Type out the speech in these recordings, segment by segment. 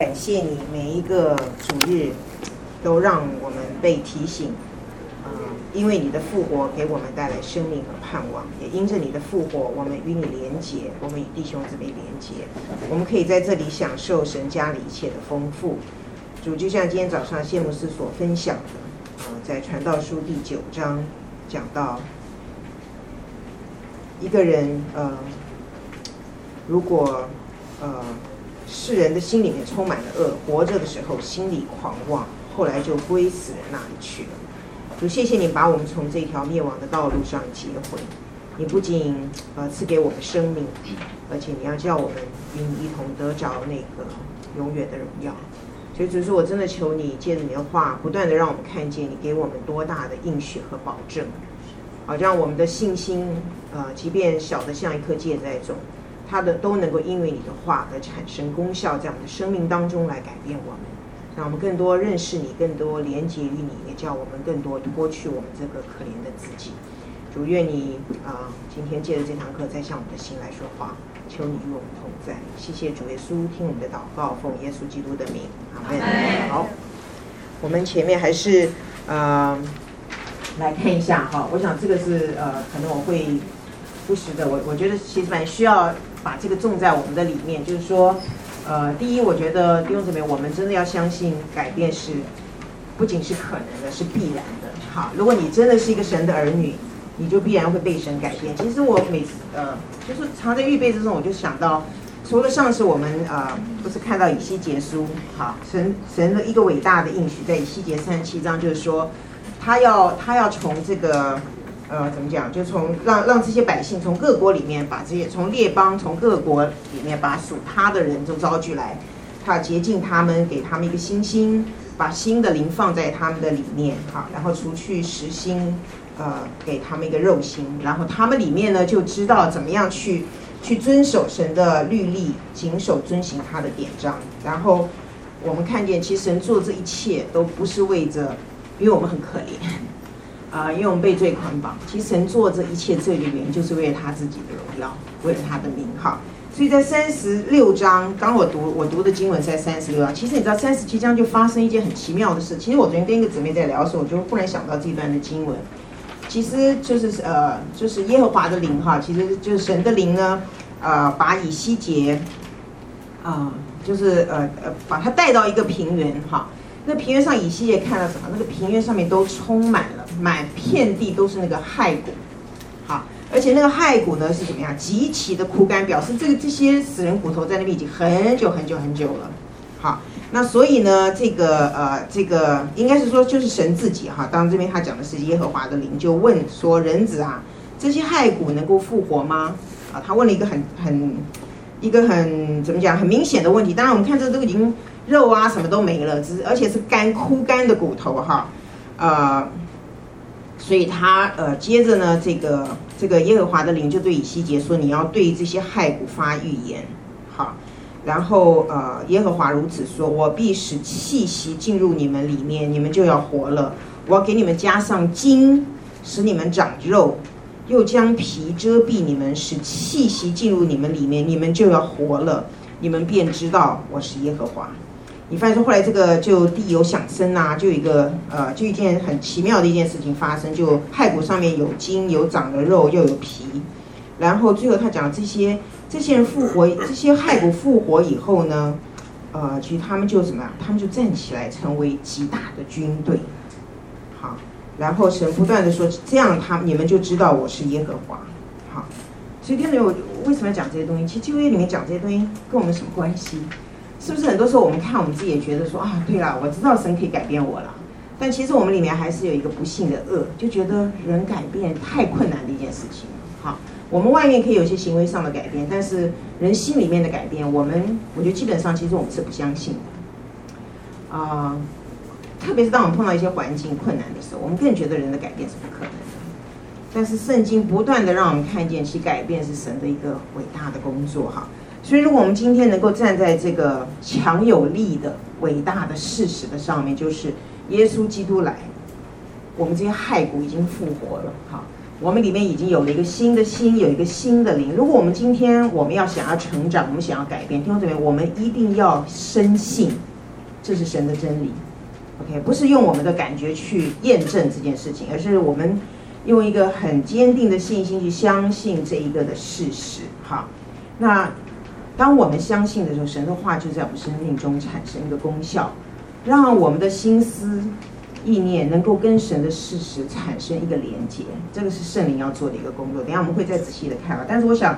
感谢你每一个主日，都让我们被提醒，嗯，因为你的复活给我们带来生命和盼望，也因着你的复活，我们与你连结，我们与弟兄姊妹连结，我们可以在这里享受神家里一切的丰富。主就像今天早上谢牧师所分享的，呃，在传道书第九章讲到，一个人，呃，如果，呃。世人的心里面充满了恶，活着的时候心里狂妄，后来就归死人那里去了。主，谢谢你把我们从这条灭亡的道路上接回。你不仅呃赐给我们生命，而且你要叫我们与你一同得着那个永远的荣耀。所以，主说，我真的求你借着你的话，不断的让我们看见你给我们多大的应许和保证，好让我们的信心，呃，即便小的像一颗芥菜种。他的都能够因为你的话而产生功效，在我们的生命当中来改变我们，让我们更多认识你，更多连接于你，也叫我们更多脱去我们这个可怜的自己。主愿你啊、今天借着这堂课再向我们的心来说话，求你与我们同在。谢谢主耶稣，听我们的祷告，奉耶稣基督的名，阿门。好，我们前面还是呃来看一下哈，我想这个是呃，可能我会不时的，我我觉得其实蛮需要。把这个种在我们的里面，就是说，呃，第一，我觉得弟兄姊妹，我们真的要相信改变是不仅是可能的，是必然的。好，如果你真的是一个神的儿女，你就必然会被神改变。其实我每次呃，就是常在预备之中，我就想到，除了上次我们呃，不是看到以西结书，好，神神的一个伟大的应许，在以西结三十七章，就是说，他要他要从这个。呃，怎么讲？就从让让这些百姓从各国里面把这些从列邦从各国里面把属他的人都招聚来，他洁净他们，给他们一个新心，把新的灵放在他们的里面，好，然后除去实心，呃，给他们一个肉心，然后他们里面呢就知道怎么样去去遵守神的律例，谨守遵行他的典章。然后我们看见，其实神做这一切都不是为着，因为我们很可怜。啊、因为我们被罪捆绑，其实神做这一切罪的原因，就是为了他自己的荣耀，为了他的名号。所以在三十六章，刚我读我读的经文在三十六章。其实你知道，三十七章就发生一件很奇妙的事。其实我昨天跟一个姊妹在聊的时候，我就忽然想到这段的经文，其实就是呃，就是耶和华的灵哈，其实就是神的灵呢，呃，把以西结，啊、就是呃呃，把他带到一个平原哈。那平原上以西结看到什么？那个平原上面都充满了。满遍地都是那个骸骨，好，而且那个骸骨呢是怎么样？极其的枯干，表示这个这些死人骨头在那边已经很久很久很久了。好，那所以呢，这个呃，这个应该是说就是神自己哈。当然这边他讲的是耶和华的灵，就问说：人子啊，这些骸骨能够复活吗？啊，他问了一个很很一个很怎么讲很明显的问题。当然我们看这都已经肉啊什么都没了，只是而且是干枯干的骨头哈，呃。所以他呃，接着呢，这个这个耶和华的灵就对以西结说：“你要对这些骸骨发预言，好。然后呃，耶和华如此说：我必使气息进入你们里面，你们就要活了。我要给你们加上筋，使你们长肉；又将皮遮蔽你们，使气息进入你们里面，你们就要活了。你们便知道我是耶和华。”你发现说，后来这个就地有响声呐，就一个呃，就一件很奇妙的一件事情发生，就骸骨上面有筋，有长了肉，又有皮，然后最后他讲这些这些人复活，这些骸骨复活以后呢，呃，其实他们就怎么样？他们就站起来成为极大的军队，好，然后神不断的说，这样他你们就知道我是耶和华，好，所以听没有？为什么要讲这些东西？其实旧约里面讲这些东西跟我们什么关系？是不是很多时候我们看我们自己也觉得说啊，对了，我知道神可以改变我了，但其实我们里面还是有一个不幸的恶，就觉得人改变太困难的一件事情。好，我们外面可以有一些行为上的改变，但是人心里面的改变，我们我觉得基本上其实我们是不相信的。啊、特别是当我们碰到一些环境困难的时候，我们更觉得人的改变是不可能的。但是圣经不断的让我们看见，其改变是神的一个伟大的工作哈。所以，如果我们今天能够站在这个强有力的、伟大的事实的上面，就是耶稣基督来，我们这些骸骨已经复活了。好，我们里面已经有了一个新的心，有一个新的灵。如果我们今天我们要想要成长，我们想要改变，弟兄姊妹，我们一定要深信这是神的真理。OK，不是用我们的感觉去验证这件事情，而是我们用一个很坚定的信心去相信这一个的事实。好，那当我们相信的时候，神的话就在我们生命中产生一个功效，让我们的心思。意念能够跟神的事实产生一个连接，这个是圣灵要做的一个工作。等下我们会再仔细的看啊。但是我想，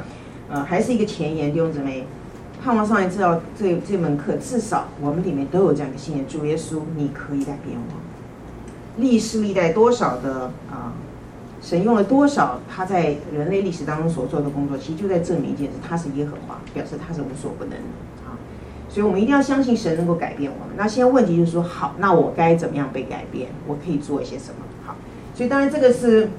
呃，还是一个前言，弟兄姊妹，盼望上一次要这这门课，至少我们里面都有这样一个信念：主耶稣，你可以改变我。历世历代多少的啊、神用了多少他在人类历史当中所做的工作，其实就在证明一件事：他是耶和华，表示他是无所不能的。所以，我们一定要相信神能够改变我们。那现在问题就是说，好，那我该怎么样被改变？我可以做一些什么？好，所以当然这个是，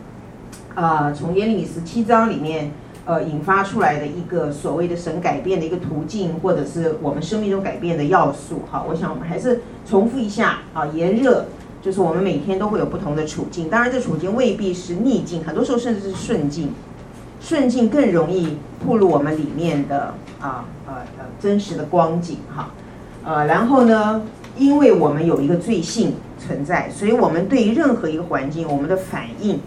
呃，从耶利米十七章里面，呃，引发出来的一个所谓的神改变的一个途径，或者是我们生命中改变的要素。好，我想我们还是重复一下啊，炎热就是我们每天都会有不同的处境，当然这处境未必是逆境，很多时候甚至是顺境。顺境更容易暴露我们里面的啊呃呃真实的光景哈，呃然后呢，因为我们有一个罪性存在，所以我们对于任何一个环境，我们的反应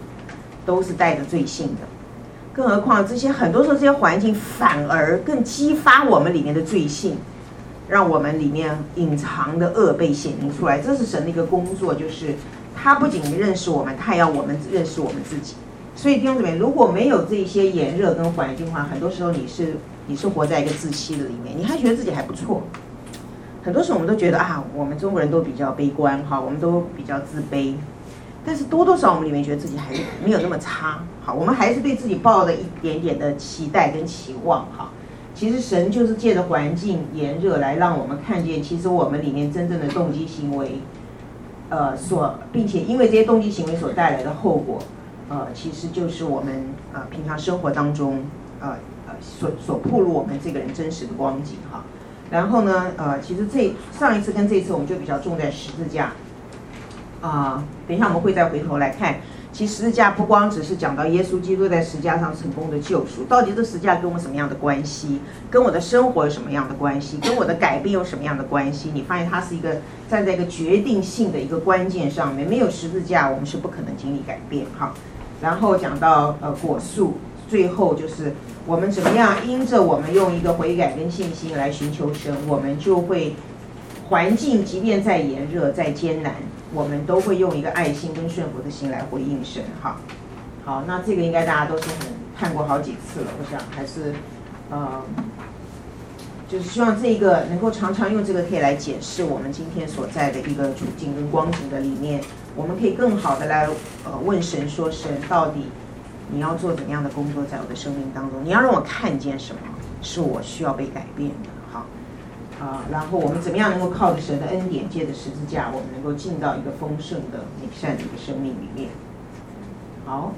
都是带着罪性的。更何况这些很多时候这些环境反而更激发我们里面的罪性，让我们里面隐藏的恶被显明出来。这是神的一个工作，就是他不仅认识我们，他也要我们认识我们自己。所以弟兄姊妹，如果没有这些炎热跟环境的话，很多时候你是你是活在一个自欺的里面，你还觉得自己还不错。很多时候我们都觉得啊，我们中国人都比较悲观哈，我们都比较自卑，但是多多少少我们里面觉得自己还没有那么差。好，我们还是对自己抱了一点点的期待跟期望哈。其实神就是借着环境炎热来让我们看见，其实我们里面真正的动机行为，呃，所并且因为这些动机行为所带来的后果。呃，其实就是我们呃平常生活当中呃呃所所暴露我们这个人真实的光景哈。然后呢，呃，其实这上一次跟这次我们就比较重在十字架啊、等一下我们会再回头来看，其实十字架不光只是讲到耶稣基督在十字架上成功的救赎，到底这十字架跟我什么样的关系？跟我的生活有什么样的关系？跟我的改变有什么样的关系？你发现它是一个站在一个决定性的一个关键上面，没有十字架，我们是不可能经历改变哈。然后讲到呃果树，最后就是我们怎么样因着我们用一个悔改跟信心来寻求神，我们就会环境即便再炎热再艰难，我们都会用一个爱心跟顺服的心来回应神。哈，好，那这个应该大家都是很看过好几次了，我想还是呃，就是希望这个能够常常用这个可以来解释我们今天所在的一个处境跟光景的里面。我们可以更好的来呃问神说，神到底你要做怎样的工作在我的生命当中？你要让我看见什么是我需要被改变的？啊，然后我们怎么样能够靠着神的恩典，借着十字架，我们能够进到一个丰盛的美善的一个生命里面？好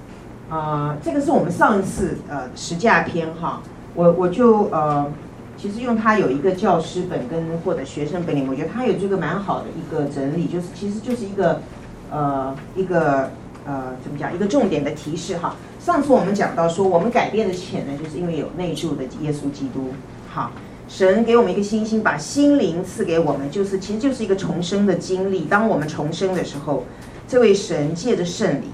啊，这个是我们上一次呃十架篇哈，我我就呃其实用它有一个教师本跟或者学生本里，我觉得它有这个蛮好的一个整理，就是其实就是一个。呃，一个呃，怎么讲？一个重点的提示哈。上次我们讲到说，我们改变的潜能，就是因为有内住的耶稣基督。好，神给我们一个信心，把心灵赐给我们，就是其实就是一个重生的经历。当我们重生的时候，这位神借着圣灵，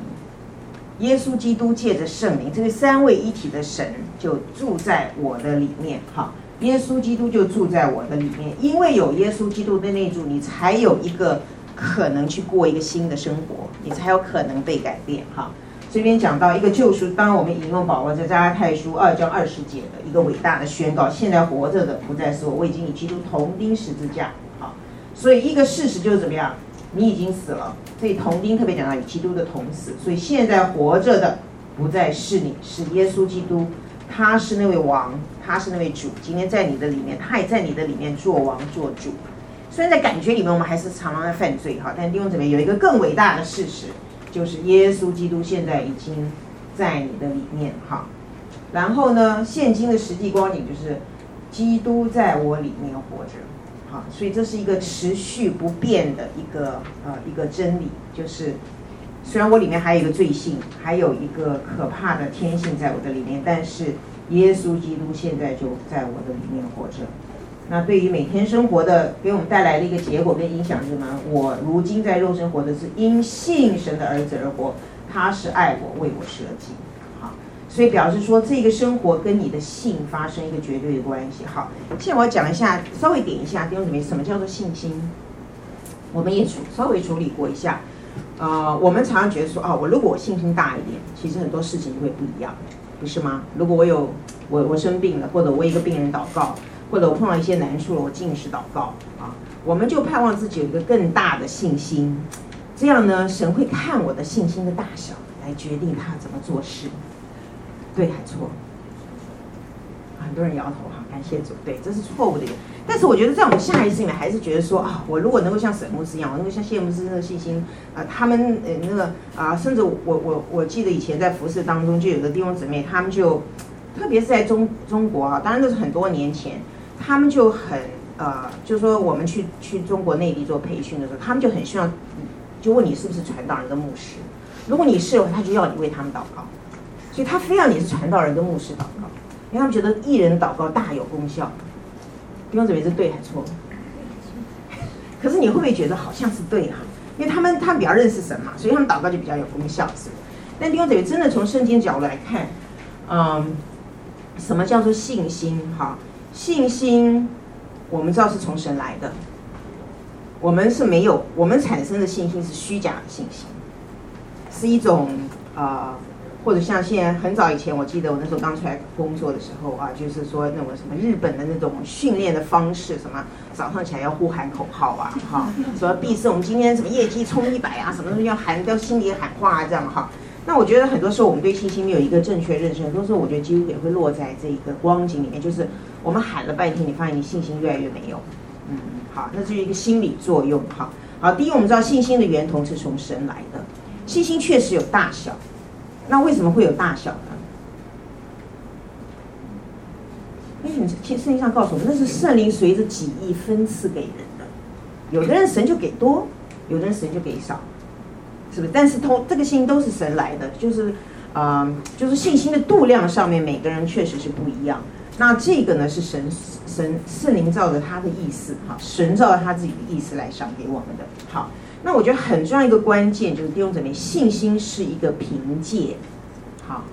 耶稣基督借着圣灵，这位三位一体的神就住在我的里面。哈，耶稣基督就住在我的里面，因为有耶稣基督的内住，你才有一个。可能去过一个新的生活，你才有可能被改变哈。这边讲到一个救赎，当我们引用保罗在加拉太书二章二十节的一个伟大的宣告：现在活着的不再是我，我已经与基督同钉十字架。好，所以一个事实就是怎么样？你已经死了。所以同钉特别讲到与基督的同死，所以现在活着的不再是你，是耶稣基督，他是那位王，他是那位主。今天在你的里面，他也在你的里面做王做主。虽然在感觉里面我们还是常常在犯罪哈，但弟兄姊妹有一个更伟大的事实，就是耶稣基督现在已经在你的里面哈。然后呢，现今的实际光景就是基督在我里面活着，好，所以这是一个持续不变的一个呃一个真理，就是虽然我里面还有一个罪性，还有一个可怕的天性在我的里面，但是耶稣基督现在就在我的里面活着。那对于每天生活的，给我们带来的一个结果跟影响是什么？我如今在肉身活的是因信神的儿子而活，他是爱我，为我舍己。好，所以表示说这个生活跟你的信发生一个绝对的关系。好，现在我要讲一下，稍微点一下弟兄姊妹，什么叫做信心？我们也处稍微处理过一下。呃，我们常常觉得说，啊，我如果我信心大一点，其实很多事情就会不一样，不是吗？如果我有我我生病了，或者我一个病人祷告。或者我碰到一些难处了，我禁食祷告啊，我们就盼望自己有一个更大的信心，这样呢，神会看我的信心的大小来决定他怎么做事，对还错？很多人摇头哈，感谢主，对，这是错误的一个。但是我觉得在我们下意识里面还是觉得说啊，我如果能够像沈牧师一样，我能够像谢牧师那个信心啊，他们呃那个啊，甚至我我我记得以前在服侍当中就有个弟兄姊妹，他们就特别是在中中国啊，当然都是很多年前。他们就很呃，就是说我们去去中国内地做培训的时候，他们就很希望，就问你是不是传道人的牧师。如果你是的话，他就要你为他们祷告。所以他非要你是传道人跟牧师祷告，因为他们觉得一人祷告大有功效。弟兄姊妹是对还是错？可是你会不会觉得好像是对哈、因为他们他们比较认识神嘛，所以他们祷告就比较有功效，是。但弟兄姊妹真的从圣经角度来看，嗯，什么叫做信心哈？信心，我们知道是从神来的。我们是没有，我们产生的信心是虚假的信心，是一种啊、呃，或者像现在很早以前，我记得我那时候刚出来工作的时候啊，就是说那种什么日本的那种训练的方式，什么早上起来要呼喊口号啊，哈，什么必胜，我们今天什么业绩冲一百啊，什么东西要喊，要心里喊话啊，这样哈。那我觉得很多时候我们对信心没有一个正确认识，很多时候我觉得几乎也会落在这一个光景里面，就是我们喊了半天，你发现你信心越来越没有。嗯，好，那这是一个心理作用。好，好，第一我们知道信心的源头是从神来的，信心确实有大小。那为什么会有大小呢？因为你圣经上告诉我们，那是圣灵随着己意分赐给人的，有的人神就给多，有的人神就给少。是不是？但是通这个信心都是神来的，就是，啊、就是信心的度量上面，每个人确实是不一样。那这个呢，是神神圣灵照着他的意思，哈，神照着他自己的意思来赏给我们的。好，那我觉得很重要一个关键就是弟兄姊妹，信心是一个凭借，好，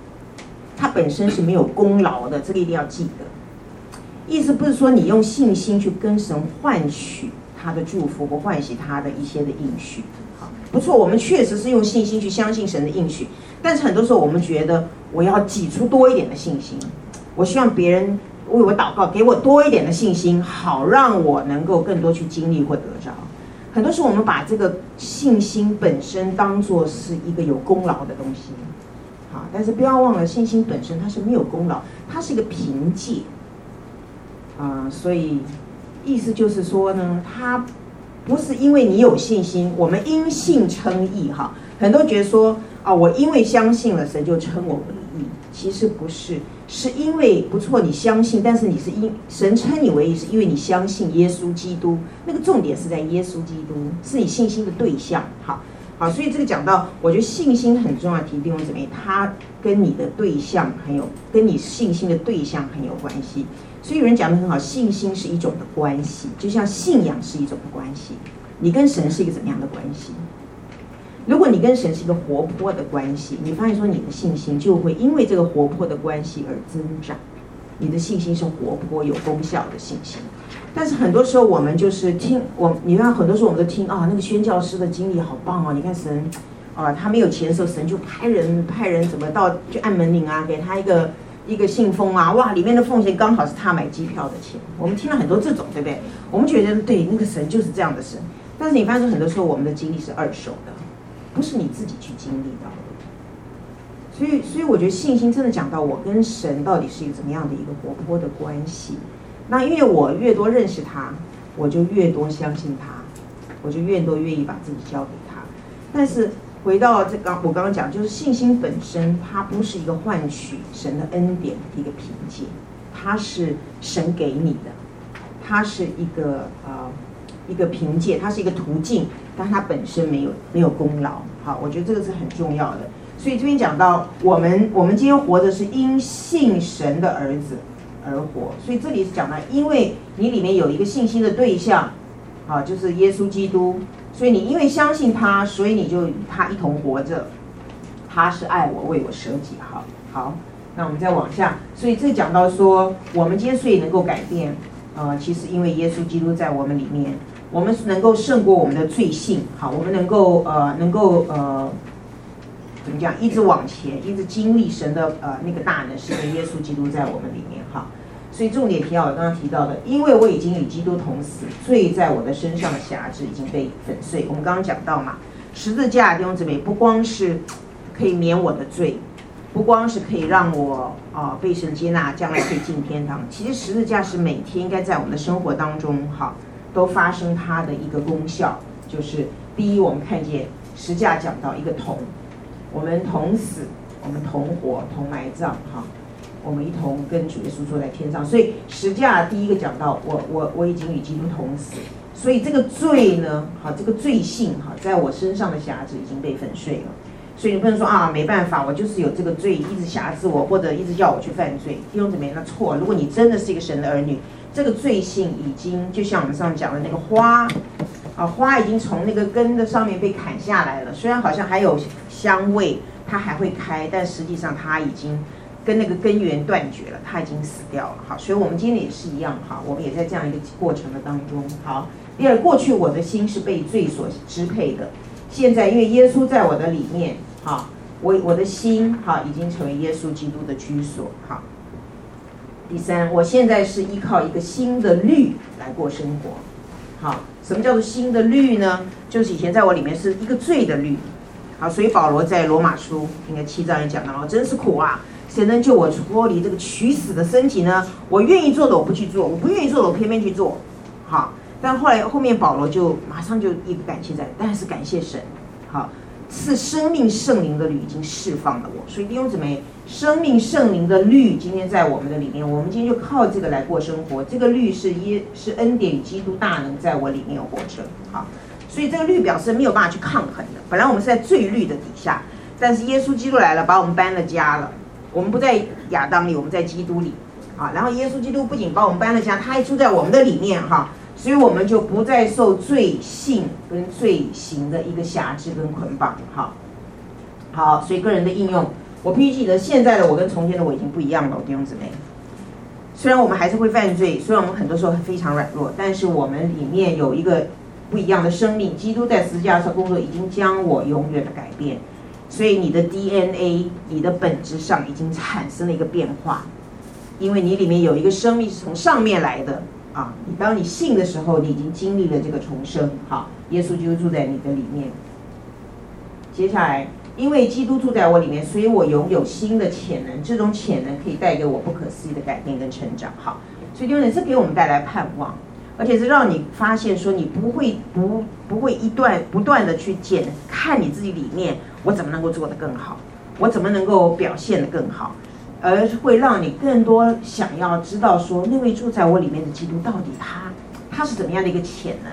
它本身是没有功劳的，这个一定要记得。意思不是说你用信心去跟神换取他的祝福，或换取他的一些的应许。好不错，我们确实是用信心去相信神的应许，但是很多时候我们觉得我要挤出多一点的信心，我希望别人为我祷告，给我多一点的信心，好让我能够更多去经历或得着。很多时候我们把这个信心本身当做是一个有功劳的东西，好，但是不要忘了，信心本身它是没有功劳，它是一个凭借，啊，所以意思就是说呢，它。不是因为你有信心，我们因信称义哈。很多觉得说啊，我因为相信了，神就称我为义。其实不是，是因为不错，你相信，但是你是因神称你为义，是因为你相信耶稣基督。那个重点是在耶稣基督，是你信心的对象。好，好，所以这个讲到，我觉得信心很重要。提弟兄姊妹，它跟你的对象很有，跟你信心的对象很有关系。所以有人讲得很好，信心是一种的关系，就像信仰是一种的关系。你跟神是一个怎么样的关系？如果你跟神是一个活泼的关系，你发现说你的信心就会因为这个活泼的关系而增长。你的信心是活泼有功效的信心。但是很多时候我们就是听我，你看很多时候我们都听啊，那个宣教师的经历好棒哦。你看神啊，他没有钱的时候，神就派人派人怎么到去按门铃啊，给他一个。一个信封啊，哇，里面的奉献刚好是他买机票的钱。我们听了很多这种，对不对？我们觉得对，那个神就是这样的神。但是你发现很多时候我们的经历是二手的，不是你自己去经历到的。所以，所以我觉得信心真的讲到我跟神到底是一个怎么样的一个活泼的关系。那因为我越多认识他，我就越多相信他，我就越多愿意把自己交给他。但是。回到这刚我刚刚讲，就是信心本身，它不是一个换取神的恩典的一个凭借，它是神给你的，它是一个呃一个凭借，它是一个途径，但它本身没有没有功劳。好，我觉得这个是很重要的。所以这边讲到，我们我们今天活着是因信神的儿子而活。所以这里是讲到，因为你里面有一个信心的对象，啊，就是耶稣基督，所以你因为相信他，所以你就与他一同活着。他是爱我，为我舍己。好，好，那我们再往下。所以这讲到说，我们今天所以能够改变，呃，其实因为耶稣基督在我们里面，我们是能够胜过我们的罪性。好，我们能够呃，能够呃。怎么讲？一直往前，一直经历神的呃那个大能，是因耶稣基督在我们里面哈。所以重点提到我刚刚提到的，因为我已经与基督同死，罪在我的身上的辖制已经被粉碎。我们刚刚讲到嘛，十字架弟兄姊妹不光是可以免我的罪，不光是可以让我啊、被神接纳，将来可以进天堂。其实十字架是每天应该在我们的生活当中哈都发生它的一个功效，就是第一，我们看见十字架讲到一个同。我们同死，我们同活，同埋葬，哈，我们一同跟主耶稣坐在天上。所以十架第一个讲到，我我我已经与基督同死，所以这个罪呢，好，这个罪性哈，在我身上的瑕疵已经被粉碎了。所以你不能说啊，没办法，我就是有这个罪一直辖制我，或者一直叫我去犯罪。弟兄姊妹，那错。如果你真的是一个神的儿女，这个罪性已经就像我们上讲的那个花。啊，花已经从那个根的上面被砍下来了，虽然好像还有香味，它还会开，但实际上它已经跟那个根源断绝了，它已经死掉了。好，所以我们今天也是一样，哈，我们也在这样一个过程的当中。好，第二，过去我的心是被罪所支配的，现在因为耶稣在我的里面，哈，我我的心哈已经成为耶稣基督的居所。好，第三，我现在是依靠一个新的律来过生活。好。什么叫做新的律呢？就是以前在我里面是一个罪的律，好，所以保罗在罗马书应该七章也讲到了，真是苦啊！谁能救我脱离这个取死的身体呢？我愿意做的我不去做，我不愿意做的我偏偏去做，好，但后来后面保罗就马上就一个感谢在，但是感谢神，好。是生命圣灵的律已经释放了我，所以弟兄姊妹，生命圣灵的律今天在我们的里面，我们今天就靠这个来过生活。这个律是耶是恩典与基督大能在我里面活着，好，所以这个律表示没有办法去抗衡的。本来我们是在罪律的底下，但是耶稣基督来了，把我们搬了家了。我们不在亚当里，我们在基督里，啊，然后耶稣基督不仅把我们搬了家，他还住在我们的里面，哈。所以我们就不再受罪性跟罪行的一个辖制跟捆绑，哈，好，所以个人的应用，我必须记得现在的我跟从前的我已经不一样了，弟兄姊妹。虽然我们还是会犯罪，虽然我们很多时候非常软弱，但是我们里面有一个不一样的生命。基督在十字架上工作，已经将我永远的改变。所以你的 DNA，你的本质上已经产生了一个变化，因为你里面有一个生命是从上面来的。啊，你当你信的时候，你已经经历了这个重生。好，耶稣就住在你的里面。接下来，因为基督住在我里面，所以我拥有新的潜能。这种潜能可以带给我不可思议的改变跟成长。好，所以弟兄姊妹，是给我们带来盼望，而且是让你发现说，你不会不不会一段不断的去检看你自己里面，我怎么能够做得更好，我怎么能够表现得更好。而会让你更多想要知道说，那位住在我里面的基督到底他他是怎么样的一个潜能，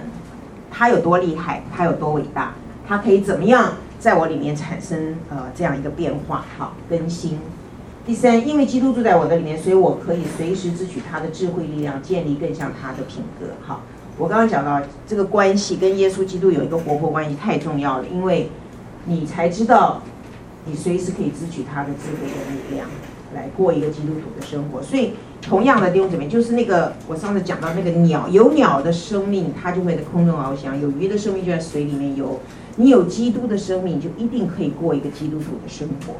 他有多厉害，他有多伟大，他可以怎么样在我里面产生呃这样一个变化，好更新。第三，因为基督住在我的里面，所以我可以随时支取他的智慧力量，建立更像他的品格。好，我刚刚讲到这个关系跟耶稣基督有一个活泼关系太重要了，因为你才知道你随时可以支取他的智慧跟力量。来过一个基督徒的生活，所以同样的弟兄姊妹，就是那个我上次讲到那个鸟，有鸟的生命，它就会在空中翱翔；有鱼的生命就在水里面游。你有基督的生命，就一定可以过一个基督徒的生活。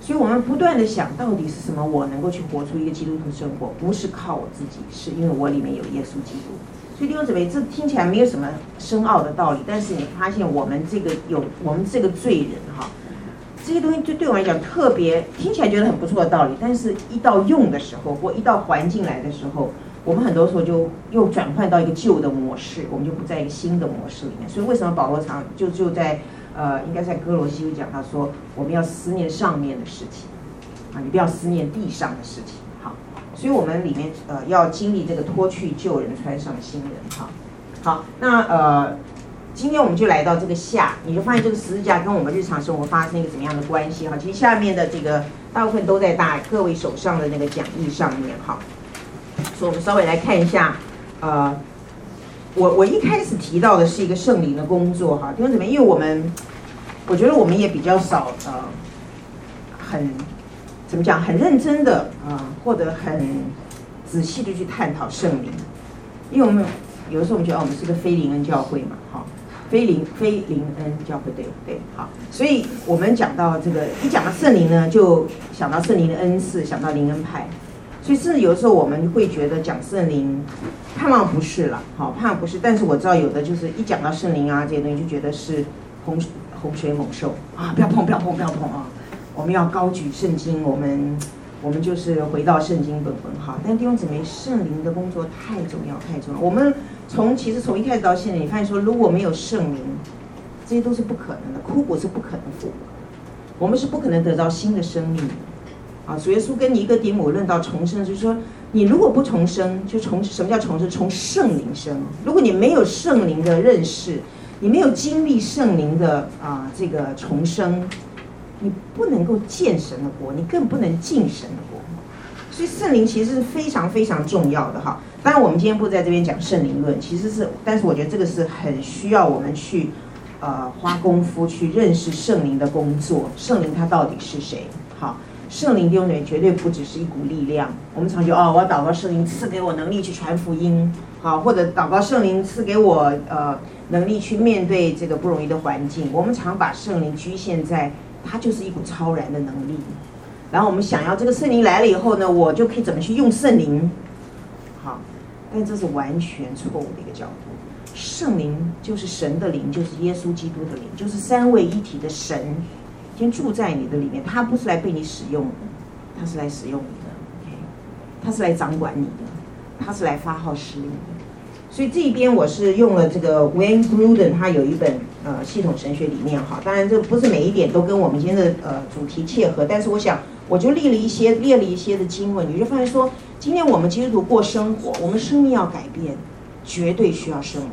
所以我们不断的想到底是什么，我能够去活出一个基督徒生活，不是靠我自己，是因为我里面有耶稣基督。所以弟兄姊妹，这听起来没有什么深奥的道理，但是你发现我们这个有我们这个罪人哈。这些东西就对我来讲特别听起来觉得很不错的道理，但是一到用的时候或一到环境来的时候，我们很多时候就又转换到一个旧的模式，我们就不在一个新的模式里面。所以为什么保罗常就就在呃，应该在哥罗西会讲，他说我们要思念上面的事情啊，你不要思念地上的事情。好，所以我们里面呃要经历这个脱去旧人，穿上新人。好，好，那呃。今天我们就来到这个下，你就发现这个十字架跟我们日常生活发生一个怎么样的关系哈？其实下面的这个大部分都在大各位手上的那个讲义上面哈。所以我们稍微来看一下，呃，我我一开始提到的是一个圣灵的工作哈，因为怎么？因为我们我觉得我们也比较少呃，很怎么讲？很认真的啊、或者很仔细的去探讨圣灵，因为我们。有的时候我们觉得，我们是个非灵恩教会嘛，哈，非灵非灵恩教会，对对，好，所以我们讲到这个，一讲到圣灵呢，就想到圣灵的恩赐，想到灵恩派，所以甚至有的时候我们会觉得讲圣灵，盼望不是了，好，盼望不是，但是我知道有的就是一讲到圣灵啊这些东西，就觉得是洪洪水猛兽啊，不要碰，不要碰，不要碰啊，我们要高举圣经，我们。我们就是回到圣经本本哈，但弟兄姊妹，圣灵的工作太重要，太重要。我们从其实从一开始到现在，你发现说，如果没有圣灵，这些都是不可能的，枯骨是不可能复活，我们是不可能得到新的生命的啊。主耶稣跟尼哥底母论到重生，就是说，你如果不重生，就从什么叫重生？从圣灵生。如果你没有圣灵的认识，你没有经历圣灵的啊这个重生。你不能够见神的国，你更不能进神的国，所以圣灵其实是非常非常重要的哈。当然，我们今天不在这边讲圣灵论，其实是，但是我觉得这个是很需要我们去，呃，花功夫去认识圣灵的工作。圣灵他到底是谁？圣灵弟兄绝对不只是一股力量。我们常觉哦，我要祷告圣灵赐给我能力去传福音，好，或者祷告圣灵赐给我呃能力去面对这个不容易的环境。我们常把圣灵局限在。它就是一股超然的能力，然后我们想要这个圣灵来了以后呢，我就可以怎么去用圣灵？好，但这是完全错误的一个角度。圣灵就是神的灵，就是耶稣基督的灵，就是三位一体的神，先住在你的里面。他不是来被你使用的，他是来使用你的他是来掌管你的，他是来发号施令的。所以这一边我是用了这个 Wayne Gruden，他有一本呃系统神学理念哈，当然这不是每一点都跟我们今天的呃主题切合，但是我想我就列了一些列了一些的经文，你就发现说，今天我们基督徒过生活，我们生命要改变，绝对需要圣灵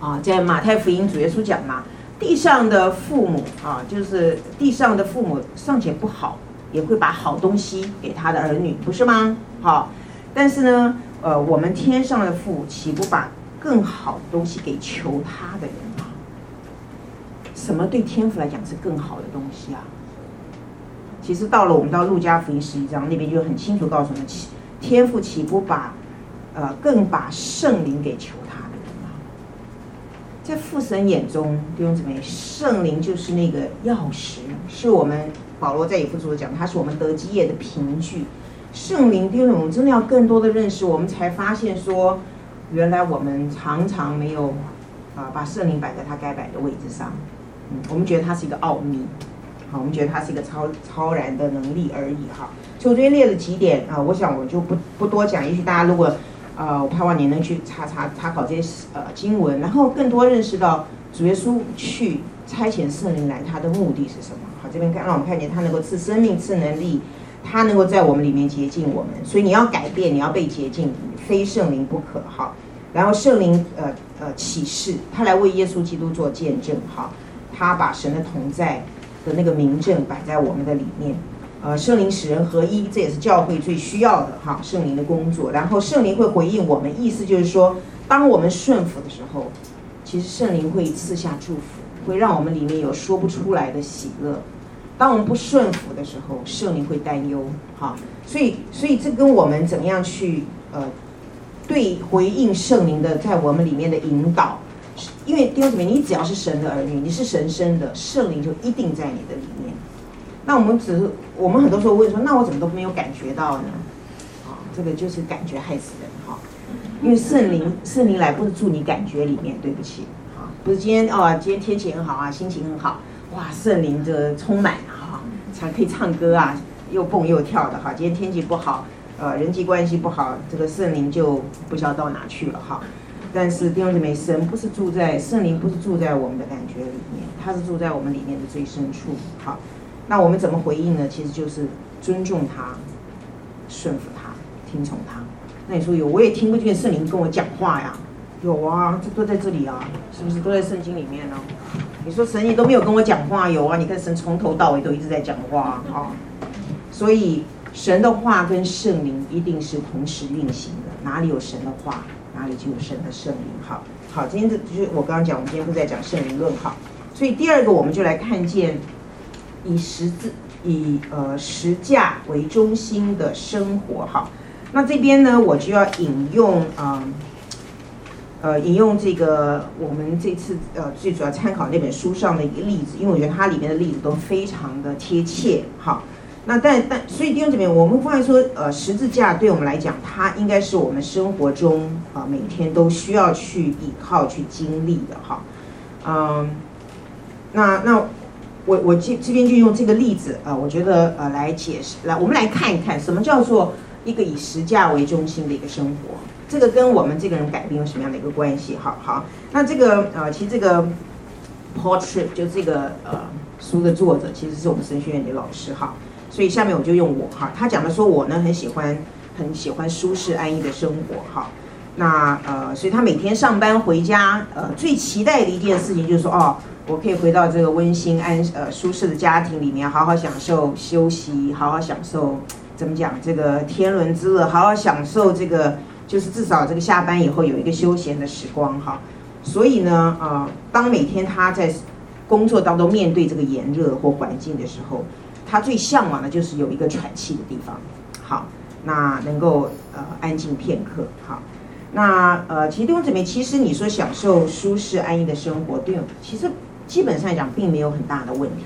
啊，在马太福音主耶稣讲嘛，地上的父母啊，就是地上的父母尚且不好，也会把好东西给他的儿女，不是吗？好，但是呢。呃，我们天上的父岂不把更好的东西给求他的人吗？什么对天父来讲是更好的东西啊？其实到了我们到路加福音十一章那边就很清楚告诉我们，天父岂不把呃更把圣灵给求？在父神眼中，弟兄姊妹，圣灵就是那个钥匙，是我们保罗在以弗所讲，他是我们得基业的凭据。圣灵，弟兄姊妹，我们真的要更多的认识，我们才发现说，原来我们常常没有啊把圣灵摆在他该摆的位置上。嗯，我们觉得它是一个奥秘，好，我们觉得它是一个超超然的能力而已哈。所以我这边列了几点啊，我想我就不不多讲。也许大家如果呃，我盼望你能去查查查考这些呃经文，然后更多认识到主耶稣去差遣圣灵来，他的目的是什么？好，这边看让我们看见他能够赐生命、赐能力。他能够在我们里面洁净我们，所以你要改变，你要被洁净，非圣灵不可。哈，然后圣灵呃呃启示，他来为耶稣基督做见证。哈，他把神的同在的那个明证摆在我们的里面。呃，圣灵使人合一，这也是教会最需要的哈，圣灵的工作。然后圣灵会回应我们，意思就是说，当我们顺服的时候，其实圣灵会赐下祝福，会让我们里面有说不出来的喜乐。当我们不顺服的时候，圣灵会担忧，哈，所以，所以这跟我们怎么样去呃，对回应圣灵的在我们里面的引导，因为弟兄姊妹，你只要是神的儿女，你是神生的，圣灵就一定在你的里面。那我们只是，我们很多时候问说，那我怎么都没有感觉到呢？啊，这个就是感觉害死人，哈，因为圣灵，圣灵来不是住你感觉里面，对不起，啊，不是今天哦，今天天气很好啊，心情很好。哇，圣灵这充满哈，才可以唱歌啊，又蹦又跳的哈。今天天气不好，呃，人际关系不好，这个圣灵就不知道到哪去了哈。但是弟兄姊妹，神不是住在圣灵，不是住在我们的感觉里面，他是住在我们里面的最深处。好，那我们怎么回应呢？其实就是尊重他，顺服他，听从他。那你说有，我也听不见圣灵跟我讲话呀。有啊，这都在这里啊，是不是都在圣经里面呢？你说神你都没有跟我讲话，有啊？你看神从头到尾都一直在讲话啊。所以神的话跟圣灵一定是同时运行的，哪里有神的话，哪里就有神的圣灵。好，好，今天这就是我刚刚讲，我们今天不在讲圣灵论哈。所以第二个，我们就来看见以十字、以呃十字架为中心的生活哈。那这边呢，我就要引用嗯，呃，引用这个我们这次呃最主要参考那本书上的一个例子，因为我觉得它里面的例子都非常的贴切哈。那但但所以弟兄姊妹，我们发现说，呃，十字架对我们来讲，它应该是我们生活中啊、每天都需要去依靠、去经历的哈。嗯，那那我我这这边就用这个例子啊、我觉得呃来解释，来我们来看一看什么叫做一个以实价为中心的一个生活，这个跟我们这个人改变有什么样的一个关系？好好，那这个呃其实这个 portrait 就这个呃书的作者，其实是我们神学院的老师哈。所以下面我就用我哈，他讲的说我呢很喜欢很喜欢舒适安逸的生活哈，那呃，所以他每天上班回家，呃，最期待的一件事情就是说哦，我可以回到这个温馨安呃舒适的家庭里面，好好享受休息，好好享受怎么讲这个天伦之乐，好好享受这个就是至少这个下班以后有一个休闲的时光哈。所以呢，呃，当每天他在工作当中面对这个炎热或环境的时候。他最向往的就是有一个喘气的地方，好，那能够呃安静片刻，好，那呃其实弟兄姊妹，其实你说享受舒适安逸的生活，对，其实基本上来讲并没有很大的问题，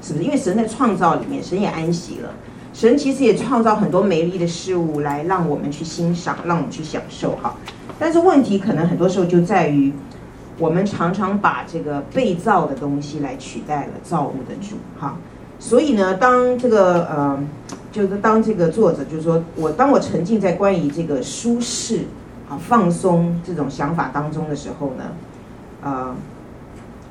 是不是？因为神在创造里面，神也安息了，神其实也创造很多美丽的事物来让我们去欣赏，让我们去享受，哈。但是问题可能很多时候就在于，我们常常把这个被造的东西来取代了造物的主，哈。所以呢，当这个呃，就是当这个作者就是说我当我沉浸在关于这个舒适啊放松这种想法当中的时候呢，呃，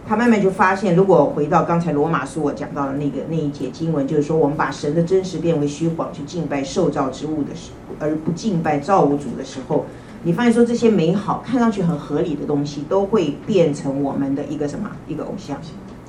他慢慢就发现，如果回到刚才罗马书我讲到的那个那一节经文，就是说我们把神的真实变为虚谎，去敬拜受造之物的时候，而不敬拜造物主的时候，你发现说这些美好看上去很合理的东西，都会变成我们的一个什么一个偶像？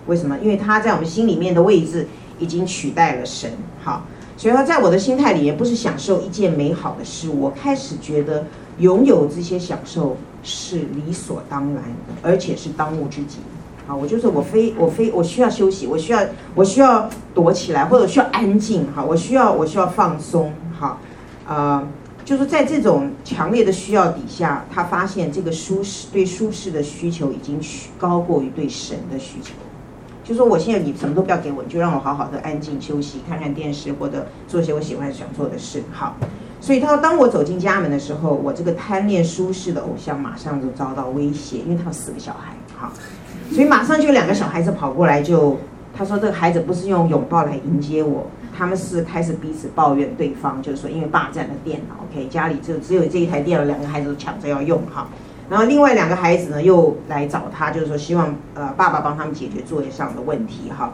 为什么？因为他在我们心里面的位置。已经取代了神，好，所以说在我的心态里面，不是享受一件美好的事，我开始觉得拥有这些享受是理所当然的，而且是当务之急。好，我就是我非我非我需要休息，我需要我需要躲起来，或者需要安静，哈，我需要我需要放松，好，呃，就是在这种强烈的需要底下，他发现这个舒适对舒适的需求已经高过于对神的需求。就说我现在你什么都不要给我，你就让我好好的安静休息，看看电视或者做一些我喜欢想做的事。好，所以他说，当我走进家门的时候，我这个贪恋舒适的偶像马上就遭到威胁，因为他有四个小孩。好，所以马上就两个小孩子跑过来就，他说这个孩子不是用拥抱来迎接我，他们是开始彼此抱怨对方，就是说因为霸占了电脑，OK，家里就只有这一台电脑，两个孩子都抢着要用，哈。然后另外两个孩子呢，又来找他，就是说希望呃爸爸帮他们解决作业上的问题哈。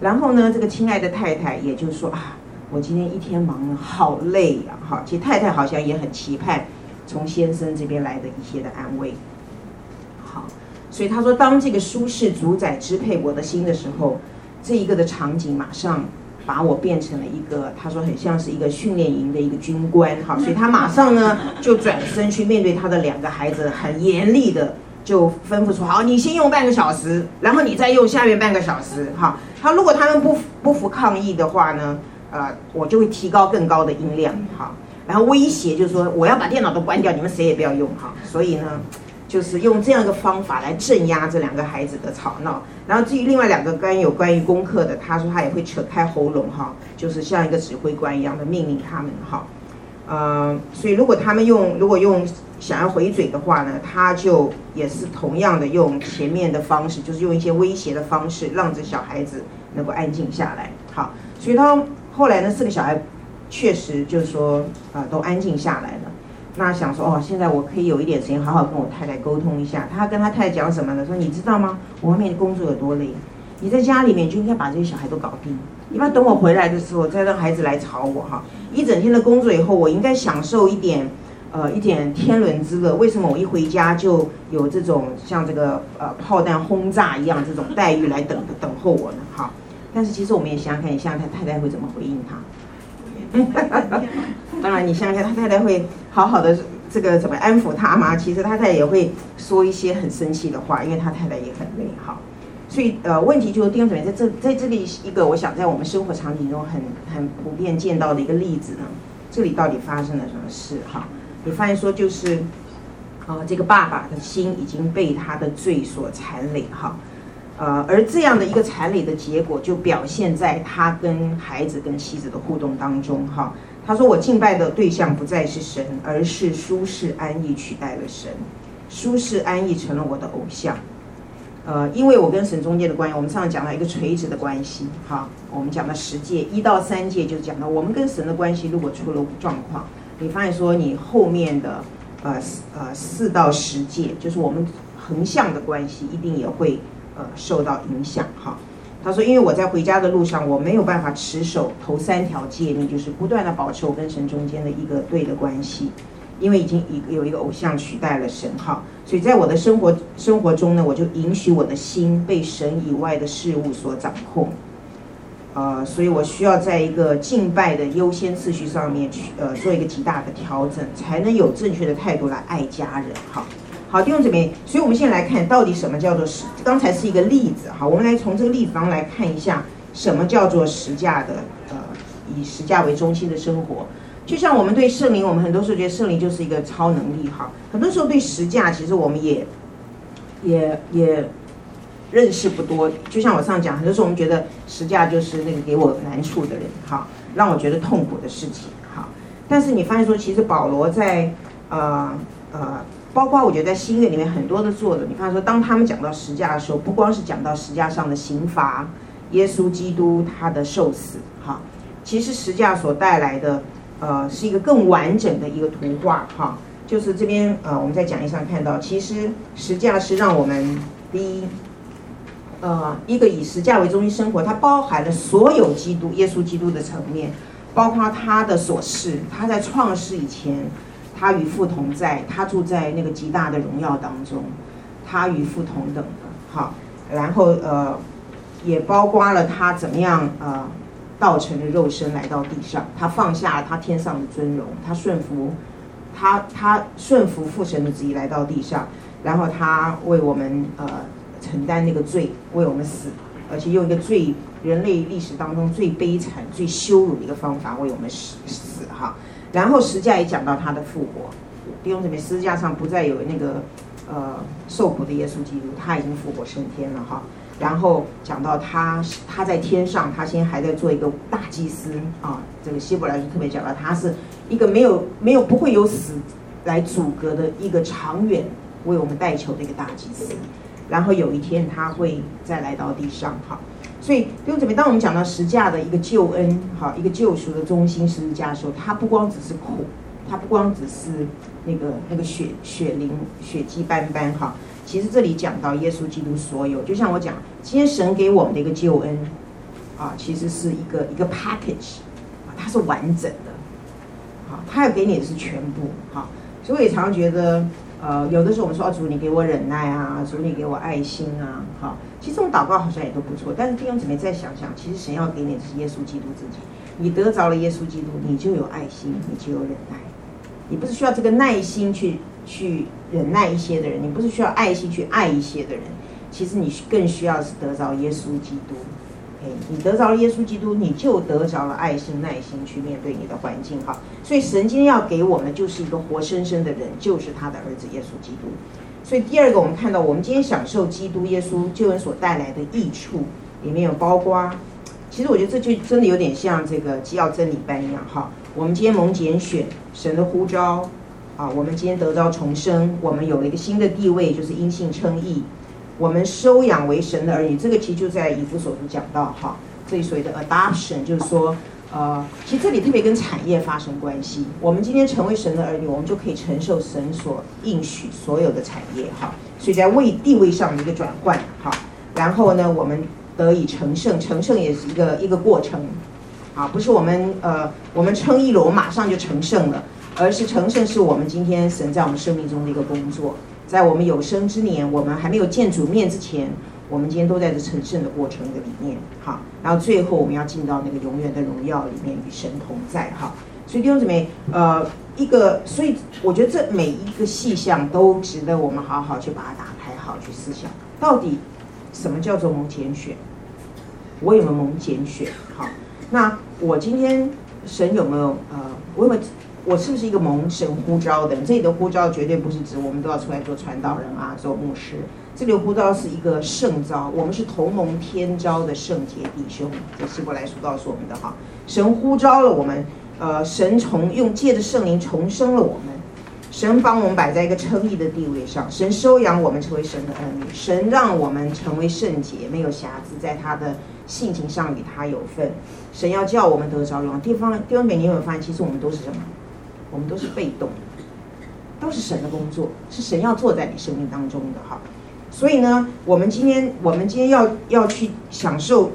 然后呢，这个亲爱的太太也就说啊，我今天一天忙，好累呀哈。其实太太好像也很期盼从先生这边来的一些的安慰。好，所以他说，当这个舒适主宰支配我的心的时候，这一个的场景马上。把我变成了一个，他说很像是一个训练营的一个军官，哈，所以他马上呢就转身去面对他的两个孩子，很严厉的就吩咐说：好，你先用半个小时，然后你再用下面半个小时，哈。他如果他们不不服抗议的话呢，呃，我就会提高更高的音量，哈，然后威胁就是说我要把电脑都关掉，你们谁也不要用，哈。所以呢。就是用这样一个方法来镇压这两个孩子的吵闹，然后至于另外两个关于有关于功课的，他说他也会扯开喉咙哈，就是像一个指挥官一样的命令他们哈，呃，所以如果他们用如果用想要回嘴的话呢，他就也是同样的用前面的方式，就是用一些威胁的方式，让这小孩子能够安静下来。好，所以他后来呢，四个小孩确实就是说啊、都安静下来了。那想说哦，现在我可以有一点时间好好跟我太太沟通一下。他跟他太太讲什么呢？说你知道吗？我外面的工作有多累，你在家里面就应该把这些小孩都搞定。一般等我回来的时候再让孩子来吵我哈。一整天的工作以后，我应该享受一点呃一点天伦之乐？为什么我一回家就有这种像这个呃炮弹轰炸一样这种待遇来等等候我呢？哈，但是其实我们也想想看，你想想看太太会怎么回应他？当然，你想想，他太太会好好的这个怎么安抚他吗？其实他太太也会说一些很生气的话，因为他太太也很累。哈，所以呃，问题就是丁总在这在这里一个，我想在我们生活场景中很很普遍见到的一个例子呢，这里到底发生了什么事？哈，你发现说就是，啊、呃，这个爸爸的心已经被他的罪所缠累，哈。呃，而这样的一个残累的结果，就表现在他跟孩子、跟妻子的互动当中。哈，他说：“我敬拜的对象不再是神，而是舒适安逸取代了神，舒适安逸成了我的偶像。”呃，因为我跟神中间的关系，我们上次讲到一个垂直的关系。哈，我们讲到十界一到三诫，就讲到我们跟神的关系如果出了状况，你发现说你后面的呃呃四到十界，就是我们横向的关系，一定也会。呃，受到影响哈。他说，因为我在回家的路上，我没有办法持守头三条诫命，就是不断的保持我跟神中间的一个对的关系，因为已经一有一个偶像取代了神哈。所以在我的生活生活中呢，我就允许我的心被神以外的事物所掌控。呃，所以我需要在一个敬拜的优先次序上面去呃做一个极大的调整，才能有正确的态度来爱家人哈。好弟兄姊妹，所以我们现在来看到底什么叫做实？刚才是一个例子，好，我们来从这个例子当中来看一下什么叫做实价的，呃，以实价为中心的生活。就像我们对圣灵，我们很多时候觉得圣灵就是一个超能力，哈，很多时候对实价其实我们也也也认识不多。就像我上讲，很多时候我们觉得实价就是那个给我难处的人，哈，让我觉得痛苦的事情，哈。但是你发现说，其实保罗在呃呃。包括我觉得在新约里面很多的作者，你看说，当他们讲到十架的时候，不光是讲到十架上的刑罚，耶稣基督他的受死，哈，其实十架所带来的，呃，是一个更完整的一个图画，哈，就是这边呃我们在讲义上看到，其实十架是让我们第一，呃，一个以十架为中心生活，它包含了所有基督耶稣基督的层面，包括他的所事，他在创世以前。他与父同在，他住在那个极大的荣耀当中，他与父同等的，好，然后呃，也包括了他怎么样呃，道成的肉身来到地上，他放下了他天上的尊荣，他顺服，他他顺服父神的旨意来到地上，然后他为我们呃承担那个罪，为我们死，而且用一个最人类历史当中最悲惨、最羞辱的一个方法为我们死死哈。然后十架也讲到他的复活，弟兄姊妹，十架上不再有那个呃受苦的耶稣基督，他已经复活升天了哈。然后讲到他他在天上，他现在还在做一个大祭司啊。这个希伯来书特别讲到，他是一个没有没有不会有死来阻隔的一个长远为我们代求的一个大祭司。然后有一天他会再来到地上哈。所以，弟兄姊妹，当我们讲到十架的一个救恩，好，一个救赎的中心十字架的时候，它不光只是苦，它不光只是那个那个血血淋血迹斑斑哈。其实这里讲到耶稣基督所有，就像我讲，今天神给我们的一个救恩，啊，其实是一个一个 package，啊，它是完整的，好，他要给你的是全部，好，所以我也常常觉得。呃，有的时候我们说，啊，主你给我忍耐啊，主你给我爱心啊，好，其实这种祷告好像也都不错。但是弟兄姊妹再想想，其实神要给你的是耶稣基督自己，你得着了耶稣基督，你就有爱心，你就有忍耐。你不是需要这个耐心去去忍耐一些的人，你不是需要爱心去爱一些的人，其实你更需要是得着耶稣基督。你得着了耶稣基督，你就得着了爱心、耐心去面对你的环境哈。所以神今天要给我们就是一个活生生的人，就是他的儿子耶稣基督。所以第二个，我们看到我们今天享受基督耶稣救恩所带来的益处，里面有包括，其实我觉得这就真的有点像这个基要真理般一样哈。我们今天蒙拣选，神的呼召啊，我们今天得到重生，我们有了一个新的地位，就是因信称义。我们收养为神的儿女，这个题就在以弗所书讲到哈，这里所谓的 adoption，就是说，呃，其实这里特别跟产业发生关系。我们今天成为神的儿女，我们就可以承受神所应许所有的产业哈。所以在位地位上的一个转换哈。然后呢，我们得以成圣，成圣也是一个一个过程，啊，不是我们呃我们称义了，我马上就成圣了，而是成圣是我们今天神在我们生命中的一个工作。在我们有生之年，我们还没有见主面之前，我们今天都在这成圣的过程的里面，好，然后最后我们要进到那个永远的荣耀里面与神同在，哈。所以弟兄姊妹，呃，一个，所以我觉得这每一个细项都值得我们好好去把它打开，好去思想，到底什么叫做蒙拣选？我有没有蒙拣选？好，那我今天神有没有？呃，我有没有？我是不是一个蒙神呼召的人？这里的呼召绝对不是指我们都要出来做传道人啊，做牧师。这里的呼召是一个圣召，我们是同蒙天召的圣洁弟兄。这希伯来书告诉我们的哈，神呼召了我们。呃，神从用借着圣灵重生了我们，神帮我们摆在一个称义的地位上，神收养我们成为神的儿女，神让我们成为圣洁，没有瑕疵，在他的性情上与他有份，神要叫我们得着荣。地方弟兄们，你有没有发现，其实我们都是什么？我们都是被动，都是神的工作，是神要做在你生命当中的哈。所以呢，我们今天我们今天要要去享受。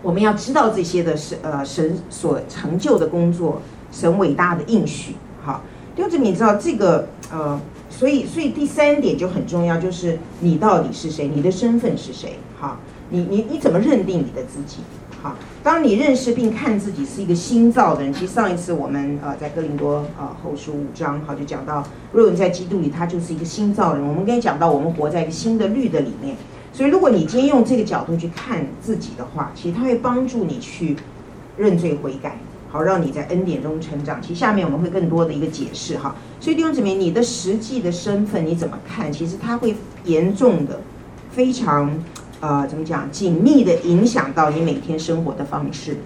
我们要知道这些的神呃神所成就的工作，神伟大的应许，好，弟兄姊妹，你知道这个呃，所以所以第三点就很重要，就是你到底是谁，你的身份是谁，好，你你你怎么认定你的自己，好，当你认识并看自己是一个新造的人，其实上一次我们呃在哥林多呃后书五章好就讲到，若人在基督里，他就是一个新造人，我们刚才讲到，我们活在一个新的律的里面。所以，如果你今天用这个角度去看自己的话，其实它会帮助你去认罪悔改，好让你在恩典中成长。其实下面我们会更多的一个解释哈。所以弟兄姊妹，你的实际的身份你怎么看？其实它会严重的、非常呃怎么讲紧密的影响到你每天生活的方式。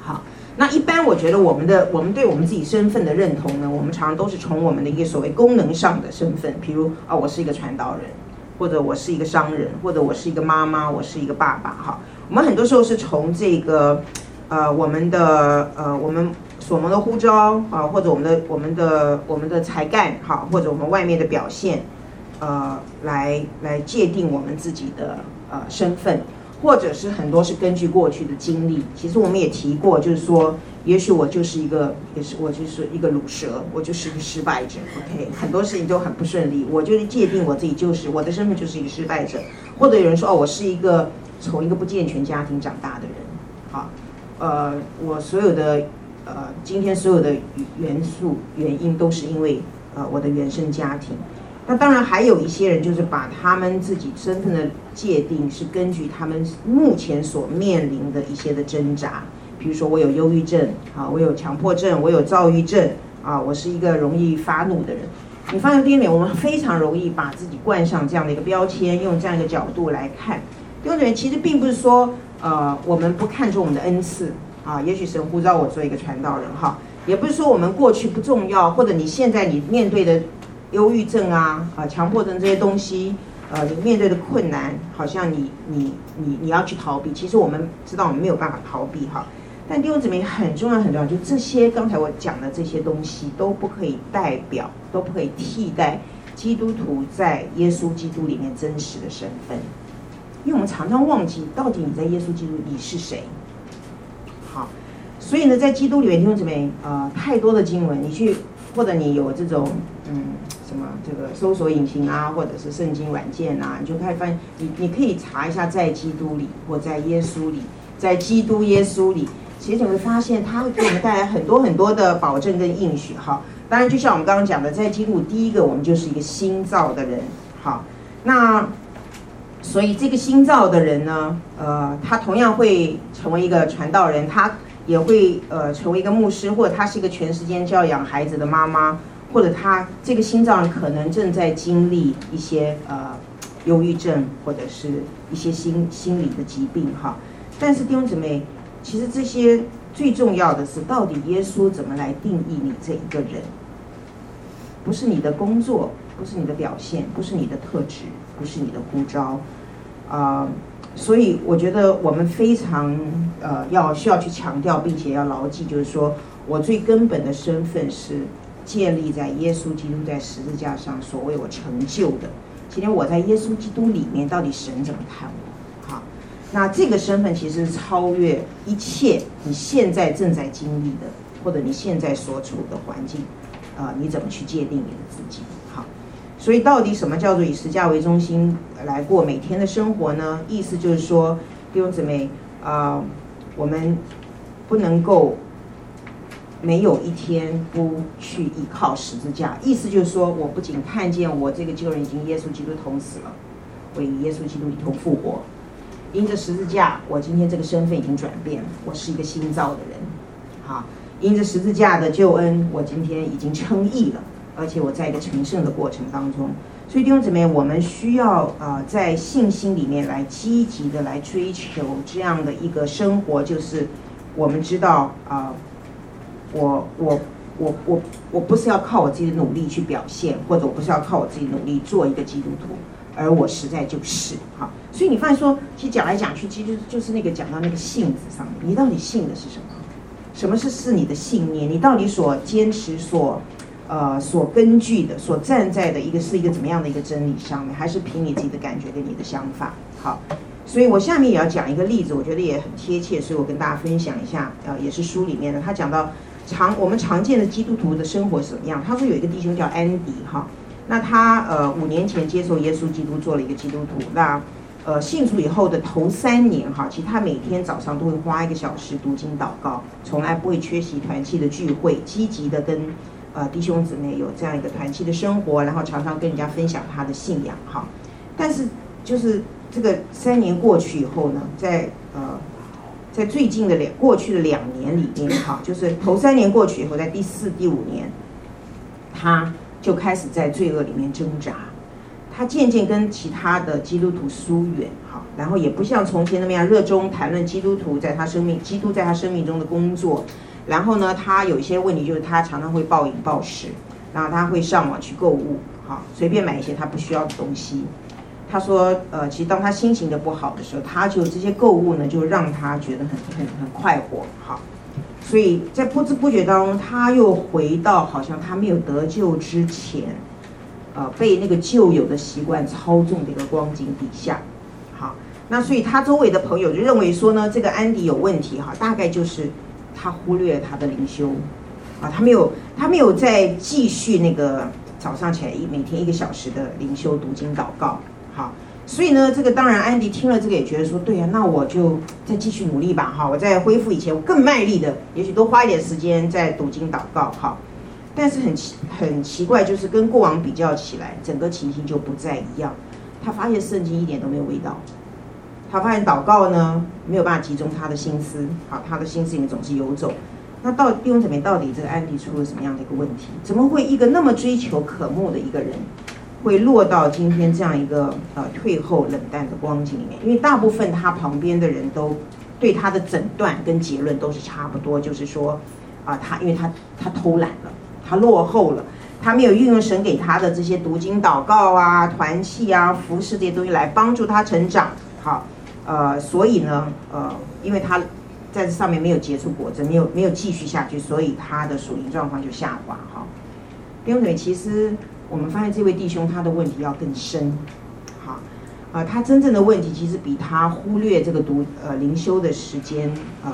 好，那一般我觉得我们的我们对我们自己身份的认同呢，我们常常都是从我们的一个所谓功能上的身份，比如啊、我是一个传道人。或者我是一个商人，或者我是一个妈妈，我是一个爸爸，哈，我们很多时候是从这个，呃，我们的呃，我们所蒙的呼召啊，或者我们的我们的我们的才干，哈，或者我们外面的表现，呃，来来界定我们自己的呃身份。或者是很多是根据过去的经历，其实我们也提过，就是说，也许我就是一个，也是我就是一个卤蛇，我就是一个失败者。OK，很多事情都很不顺利，我就是界定我自己就是我的身份就是一个失败者。或者有人说哦，我是一个从一个不健全家庭长大的人，好，呃，我所有的呃今天所有的元素原因都是因为呃我的原生家庭。那当然还有一些人，就是把他们自己身份的界定是根据他们目前所面临的一些的挣扎，比如说我有忧郁症啊，我有强迫症，我有躁郁症啊，我是一个容易发怒的人。你放在第一点，我们非常容易把自己冠上这样的一个标签，用这样一个角度来看。第二点，其实并不是说呃我们不看重我们的恩赐啊，也许神呼召我做一个传道人哈，也不是说我们过去不重要，或者你现在你面对的。忧郁症啊，啊，强迫症这些东西，呃，你面对的困难，好像你你你你要去逃避，其实我们知道我们没有办法逃避哈。但弟兄姊妹很重要很重要，就这些刚才我讲的这些东西都不可以代表，都不可以替代基督徒在耶稣基督里面真实的身份，因为我们常常忘记到底你在耶稣基督你是谁。好，所以呢，在基督里面弟兄姊妹，呃，太多的经文，你去或者你有这种嗯。什么这个搜索引擎啊，或者是圣经软件啊，你就可以发现，你你可以查一下，在基督里或在耶稣里，在基督耶稣里，其实你会发现，它会给我们带来很多很多的保证跟应许。哈，当然就像我们刚刚讲的，在基督第一个，我们就是一个新造的人。好，那所以这个新造的人呢，呃，他同样会成为一个传道人，他也会呃成为一个牧师，或者他是一个全时间教养孩子的妈妈。或者他这个心脏可能正在经历一些呃忧郁症，或者是一些心心理的疾病哈。但是弟兄姊妹，其实这些最重要的是，到底耶稣怎么来定义你这一个人？不是你的工作，不是你的表现，不是你的特质，不是你的呼召啊、所以我觉得我们非常呃要需要去强调，并且要牢记，就是说我最根本的身份是。建立在耶稣基督在十字架上所为我成就的。今天我在耶稣基督里面，到底神怎么看我？好，那这个身份其实是超越一切你现在正在经历的或者你现在所处的环境，呃，你怎么去界定你的自己？好，所以到底什么叫做以十架为中心来过每天的生活呢？意思就是说，弟兄姊妹啊、呃，我们不能够没有一天不去依靠十字架。意思就是说，我不仅看见我这个旧人已经耶稣基督同死了，我与耶稣基督一同复活。因着十字架，我今天这个身份已经转变了，我是一个新造的人。好，因着十字架的救恩，我今天已经称义了，而且我在一个成圣的过程当中。所以弟兄姊妹，我们需要啊、呃，在信心里面来积极的来追求这样的一个生活，就是我们知道啊、呃，我我我我我不是要靠我自己的努力去表现，或者我不是要靠我自己努力做一个基督徒。而我实在就是哈，所以你发现说，其实讲来讲去，其实就是那个讲到那个信字上面，你到底信的是什么？什么是是你的信念？你到底所坚持、所呃所根据的、所站在的一个是一个怎么样的一个真理上面，还是凭你自己的感觉跟你的想法？好，所以我下面也要讲一个例子，我觉得也很贴切，所以我跟大家分享一下。呃，也是书里面的，他讲到常我们常见的基督徒的生活是怎么样？他说有一个弟兄叫安迪哈。那他呃五年前接受耶稣基督做了一个基督徒，那呃信主以后的头三年哈，其实他每天早上都会花一个小时读经祷告，从来不会缺席团契的聚会，积极的跟呃弟兄姊妹有这样一个团契的生活，然后常常跟人家分享他的信仰哈。但是就是这个三年过去以后呢，在呃在最近的两过去的两年里面哈，就是头三年过去以后，在第四第五年，他。就开始在罪恶里面挣扎，他渐渐跟其他的基督徒疏远，哈，然后也不像从前那么样热衷谈论基督徒在他生命、基督在他生命中的工作。然后呢，他有一些问题，就是他常常会暴饮暴食，然后他会上网去购物，好，随便买一些他不需要的东西。他说，呃，其实当他心情的不好的时候，他就这些购物呢，就让他觉得很很很快活，好。所以在不知不觉当中，他又回到好像他没有得救之前，呃，被那个旧有的习惯操纵的一个光景底下。好，那所以他周围的朋友就认为说呢，这个安迪有问题哈，大概就是他忽略他的灵修，啊，他没有他没有再继续那个早上起来一每天一个小时的灵修读经祷告，好。所以呢，这个当然，安迪听了这个也觉得说，对呀，那我就再继续努力吧，哈，我再恢复以前，我更卖力的，也许多花一点时间在读经祷告，哈。但是很奇很奇怪，就是跟过往比较起来，整个情形就不再一样。他发现圣经一点都没有味道，他发现祷告呢没有办法集中他的心思，好，他的心思里面总是游走。那到弟兄姊妹，到底这个安迪出了什么样的一个问题？怎么会一个那么追求渴慕的一个人？会落到今天这样一个呃退后冷淡的光景里面，因为大部分他旁边的人都对他的诊断跟结论都是差不多，就是说啊、他因为他他偷懒了，他落后了，他没有运用神给他的这些读经、祷告啊、团契啊、服侍这些东西来帮助他成长，好，呃，所以呢，呃，因为他在这上面没有结出果子，没有没有继续下去，所以他的属灵状况就下滑，哈。因为其实。我们发现这位弟兄他的问题要更深，好，呃，他真正的问题其实比他忽略这个读呃灵修的时间呃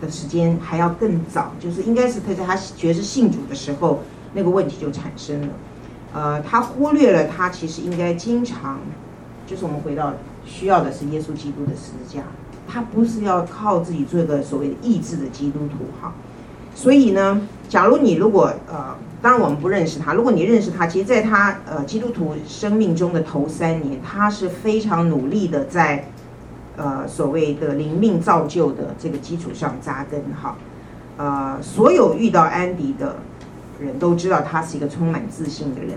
的时间还要更早，就是应该是他在他觉知信主的时候那个问题就产生了，呃，他忽略了他其实应该经常，就是我们回到需要的是耶稣基督的十字架，他不是要靠自己做一个所谓的意志的基督徒哈，所以呢，假如你如果呃。当然我们不认识他。如果你认识他，其实在他呃基督徒生命中的头三年，他是非常努力的在，呃所谓的灵命造就的这个基础上扎根哈。呃，所有遇到安迪的人都知道他是一个充满自信的人。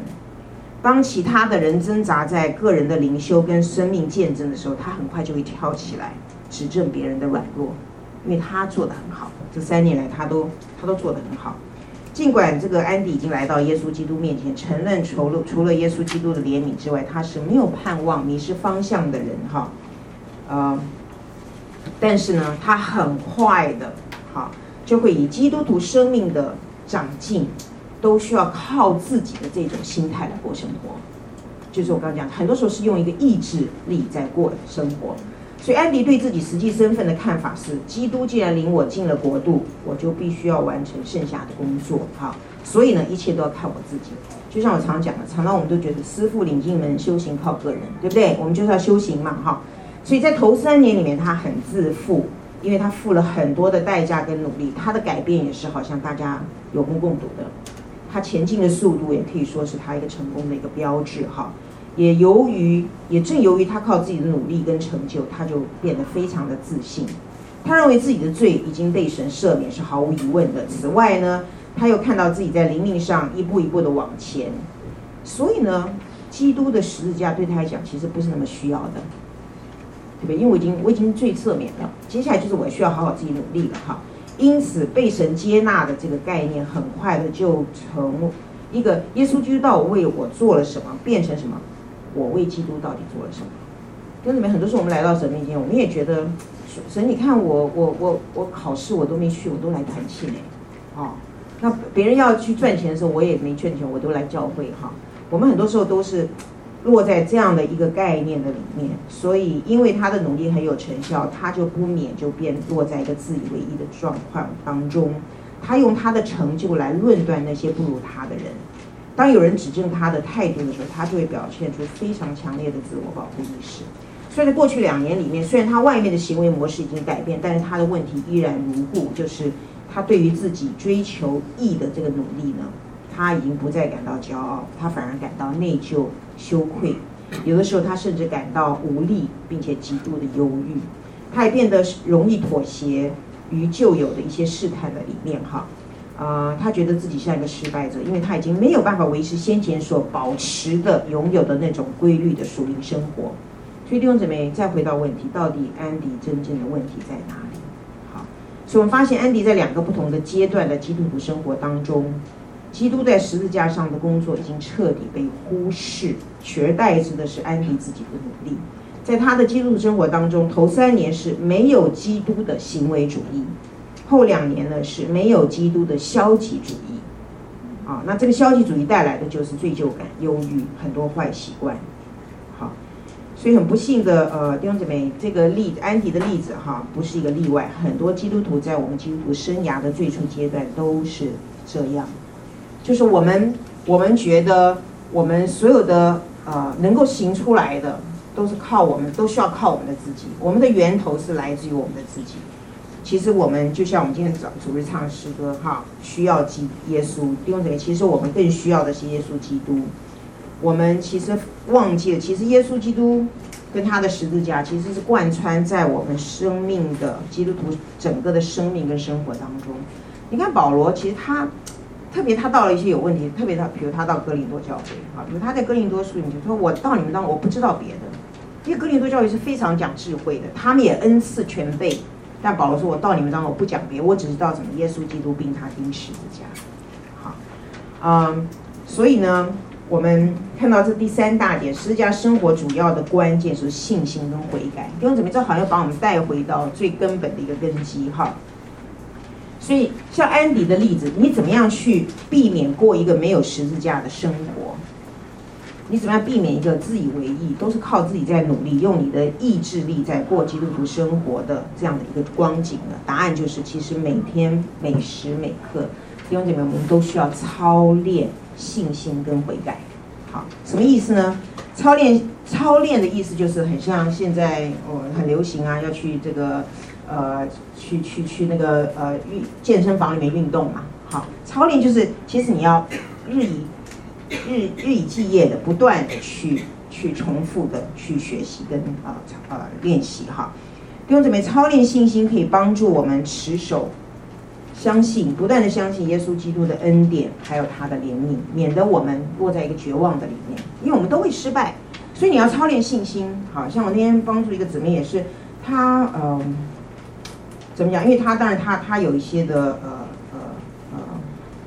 当其他的人挣扎在个人的灵修跟生命见证的时候，他很快就会跳起来指正别人的软弱，因为他做得很好。这三年来他都他都做得很好。尽管这个安迪已经来到耶稣基督面前，承认除了除了耶稣基督的怜悯之外，他是没有盼望、迷失方向的人哈，呃，但是呢，他很快的，哈，就会以基督徒生命的长进，都需要靠自己的这种心态来过生活，就是我刚刚讲，很多时候是用一个意志力在过生活，所以安迪对自己实际身份的看法是：基督既然领我进了国度，我就必须要完成剩下的工作。好，所以呢，一切都要靠我自己。就像我常讲的，常常我们都觉得师傅领进门，修行靠个人，对不对？我们就是要修行嘛，哈。所以在头三年里面，他很自负，因为他付了很多的代价跟努力，他的改变也是好像大家有目共睹的。他前进的速度也可以说是他一个成功的一个标志，哈。也由于，也正由于他靠自己的努力跟成就，他就变得非常的自信。他认为自己的罪已经被神赦免，是毫无疑问的。此外呢，他又看到自己在灵命上一步一步的往前，所以呢，基督的十字架对他来讲其实不是那么需要的，对不对？因为我已经我已经罪赦免了，接下来就是我需要好好自己努力了哈。因此，被神接纳的这个概念，很快的就从一个耶稣基督到为我做了什么，变成什么？我为基督到底做了什么？跟你们很多时候我们来到神面前，我们也觉得神，你看我我我我考试我都没去，我都来团契呢。哦，那别人要去赚钱的时候，我也没赚钱，我都来教会哈。我们很多时候都是落在这样的一个概念的里面，所以因为他的努力很有成效，他就不免就变落在一个自以为意的状况当中，他用他的成就来论断那些不如他的人。当有人指正他的态度的时候，他就会表现出非常强烈的自我保护意识。所以在过去两年里面，虽然他外面的行为模式已经改变，但是他的问题依然如故，就是他对于自己追求义的这个努力呢，他已经不再感到骄傲，他反而感到内疚、羞愧。有的时候他甚至感到无力，并且极度的忧郁。他也变得容易妥协于旧有的一些试探的里面，哈。呃，他觉得自己像一个失败者，因为他已经没有办法维持先前所保持的、拥有的那种规律的属灵生活。所以弟兄姊妹，再回到问题，到底安迪真正的问题在哪里？好，所以我们发现安迪在两个不同的阶段的基督徒生活当中，基督在十字架上的工作已经彻底被忽视，取而代之的是安迪自己的努力。在他的基督徒生活当中，头三年是没有基督的行为主义。后两年呢，是没有基督的消极主义，啊，那这个消极主义带来的就是罪疚感、忧郁、很多坏习惯，好，所以很不幸的，呃，弟兄姊妹，这个例，安迪的例子哈，不是一个例外，很多基督徒在我们基督徒生涯的最初阶段都是这样，就是我们我们觉得我们所有的呃能够行出来的，都是靠我们，都需要靠我们的自己，我们的源头是来自于我们的自己。其实我们就像我们今天早主日唱诗歌哈，需要基耶稣弟兄姊妹，其实我们更需要的是耶稣基督。我们其实忘记了，其实耶稣基督跟他的十字架其实是贯穿在我们生命的基督徒整个的生命跟生活当中。你看保罗，其实他特别他到了一些有问题，特别他比如他到哥林多教会哈，比如他在哥林多书里面就说，我到你们当我不知道别的，因为哥林多教会是非常讲智慧的，他们也恩赐全备。但保罗说：“我到你们当中，我不讲别，我只知道怎么耶稣基督并他钉十字架。”好，嗯，所以呢，我们看到这第三大点，十字架生活主要的关键是信心跟悔改。弟兄姊妹，这好像把我们带回到最根本的一个根基哈。所以，像安迪的例子，你怎么样去避免过一个没有十字架的生活？你怎么样避免一个自以为意，都是靠自己在努力，用你的意志力在过基督徒生活的这样的一个光景呢？答案就是，其实每天每时每刻，弟兄姐妹，我们都需要操练信心跟悔改。好，什么意思呢？操练操练的意思就是很像现在哦很流行啊，要去这个呃去去去那个呃运健身房里面运动嘛。好，操练就是其实你要日以。日日以继夜的不断的去去重复的去学习跟啊呃练习哈，弟兄姊妹，操练信心可以帮助我们持守相信，不断的相信耶稣基督的恩典，还有他的怜悯，免得我们落在一个绝望的里面，因为我们都会失败，所以你要操练信心。好像我那天帮助一个姊妹也是，她嗯、怎么讲？因为她当然她她有一些的呃呃呃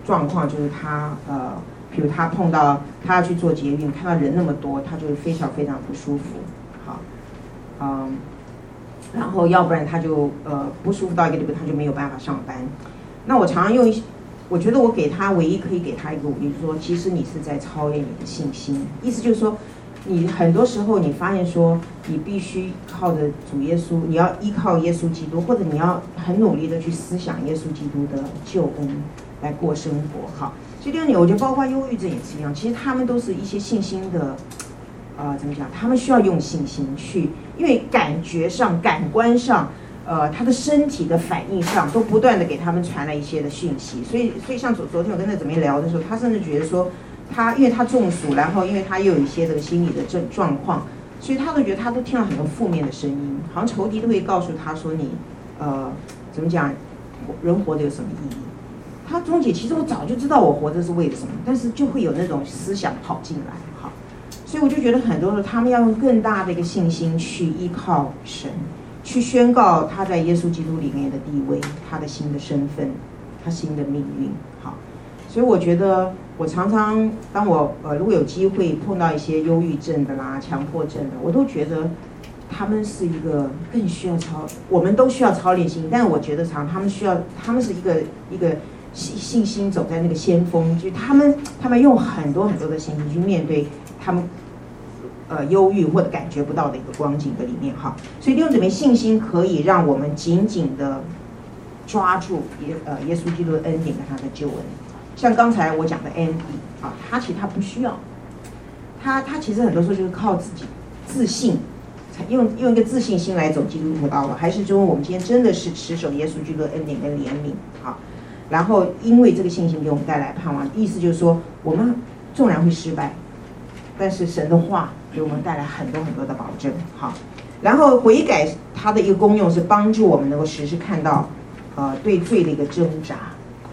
状况，就是她呃。比如他碰到他要去做捷运，看到人那么多，他就会非常非常不舒服。好，嗯，然后要不然他就呃不舒服到一个地步，他就没有办法上班。那我常常用一些，我觉得我给他唯一可以给他一个鼓励，就是说，其实你是在操练你的信心。意思就是说，你很多时候你发现说，你必须靠着主耶稣，你要依靠耶稣基督，或者你要很努力的去思想耶稣基督的救恩来过生活。好，所以第二点，我觉得包括忧郁症也是一样，其实他们都是一些信心的，呃，怎么讲？他们需要用信心去，因为感觉上、感官上，呃，他的身体的反应上，都不断的给他们传来一些的讯息。所以，所以像昨昨天我跟他怎么聊的时候，他甚至觉得说。他因为他中暑，然后因为他又有一些这个心理的症状况，所以他都觉得他都听了很多负面的声音，好像仇敌都会告诉他说你，呃，怎么讲，人活着有什么意义？他钟姐，其实我早就知道我活着是为了什么，但是就会有那种思想跑进来，哈，所以我就觉得很多时候他们要用更大的一个信心去依靠神，去宣告他在耶稣基督里面的地位，他的新的身份，他新的命运，好，所以我觉得。我常常，当我呃如果有机会碰到一些忧郁症的啦、强迫症的，我都觉得他们是一个更需要操，我们都需要操练心，但我觉得常他们需要，他们是一个一个信信心走在那个先锋，就他们他们用很多很多的信心去面对他们呃忧郁或者感觉不到的一个光景的里面哈，所以利用这枚信心可以让我们紧紧的抓住耶呃耶稣基督的恩典和他的救恩。像刚才我讲的 Andy 啊，他其实他不需要，他他其实很多时候就是靠自己自信，用用一个自信心来走基督徒道路，还是说我们今天真的是持守耶稣基督的恩典跟怜悯好，然后因为这个信心给我们带来盼望，意思就是说我们纵然会失败，但是神的话给我们带来很多很多的保证好，然后悔改它的一个功用是帮助我们能够时时看到呃对罪的一个挣扎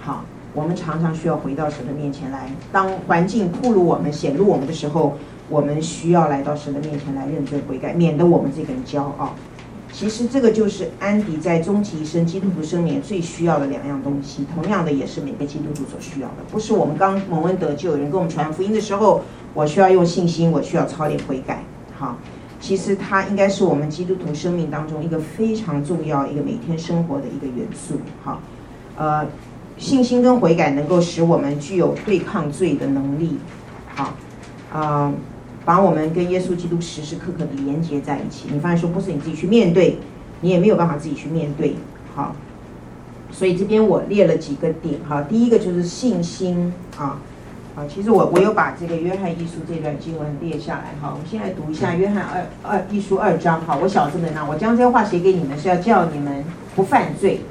好。我们常常需要回到神的面前来，当环境暴露我们、显露我们的时候，我们需要来到神的面前来认罪悔改，免得我们这个人骄傲。其实这个就是安迪在终其一生基督徒生命最需要的两样东西，同样的也是每个基督徒所需要的。不是我们刚蒙恩得救，有人跟我们传福音的时候，我需要用信心，我需要操练悔改。好，其实它应该是我们基督徒生命当中一个非常重要、一个每天生活的一个元素。好，呃。信心跟悔改能够使我们具有对抗罪的能力，好，啊、把我们跟耶稣基督时时刻刻的连接在一起。你发现说不是你自己去面对，你也没有办法自己去面对，好，所以这边我列了几个点，哈，第一个就是信心啊，啊，其实我我有把这个约翰一书这段经文列下来，哈，我们先来读一下约翰二二一书二章，哈，我小这本呢，我将这话写给你们，是要叫你们不犯罪。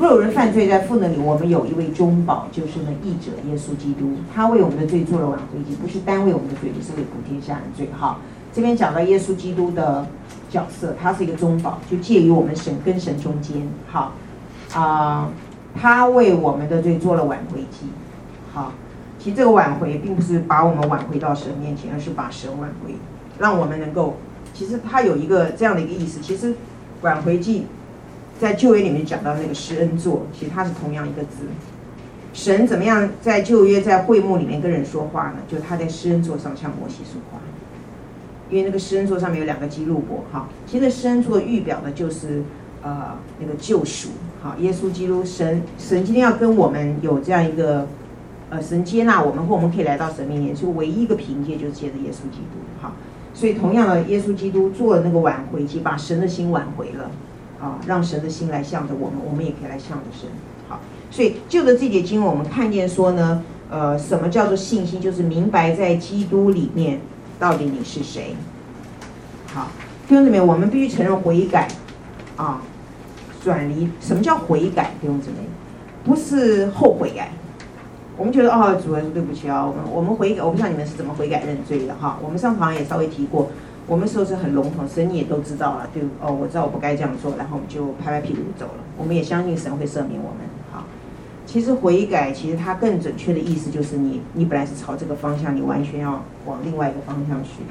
若有人犯罪，在父那里，我们有一位中保，就是那义者耶稣基督。他为我们的罪做了挽回祭，不是单为我们的罪，也是为普天下人罪。好，这边讲到耶稣基督的角色，他是一个中保，就介于我们神跟神中间。好，啊、他为我们的罪做了挽回祭。好，其实这个挽回并不是把我们挽回到神面前，而是把神挽回，让我们能够。其实他有一个这样的一个意思，其实挽回祭。在旧约里面讲到那个施恩座，其实它是同样一个字。神怎么样在旧约在会幕里面跟人说话呢？就他在施恩座上向摩西说话，因为那个施恩座上面有两个基路伯哈。其实施恩座预表的就是呃那个救赎，好，耶稣基督神神今天要跟我们有这样一个呃神接纳我们，或我们可以来到神面前，就唯一一个凭借就是借着耶稣基督，好，所以同样的耶稣基督做了那个挽回祭，把神的心挽回了。啊，让神的心来向着我们，我们也可以来向着神。好，所以就着这节经文，我们看见说呢，呃，什么叫做信心？就是明白在基督里面到底你是谁。好，弟兄姊妹，我们必须承认悔改，啊，转离。什么叫悔改？弟兄姊妹，不是后悔改。我们觉得哦，主啊，对不起啊，我们我们悔改，我不知道你们是怎么悔改认罪的哈。我们上堂也稍微提过。我们说是很笼统，神你也都知道了，对哦，我知道我不该这样做，然后我们就拍拍屁股走了。我们也相信神会赦免我们。好，其实悔改，其实它更准确的意思就是你，你本来是朝这个方向，你完全要往另外一个方向去，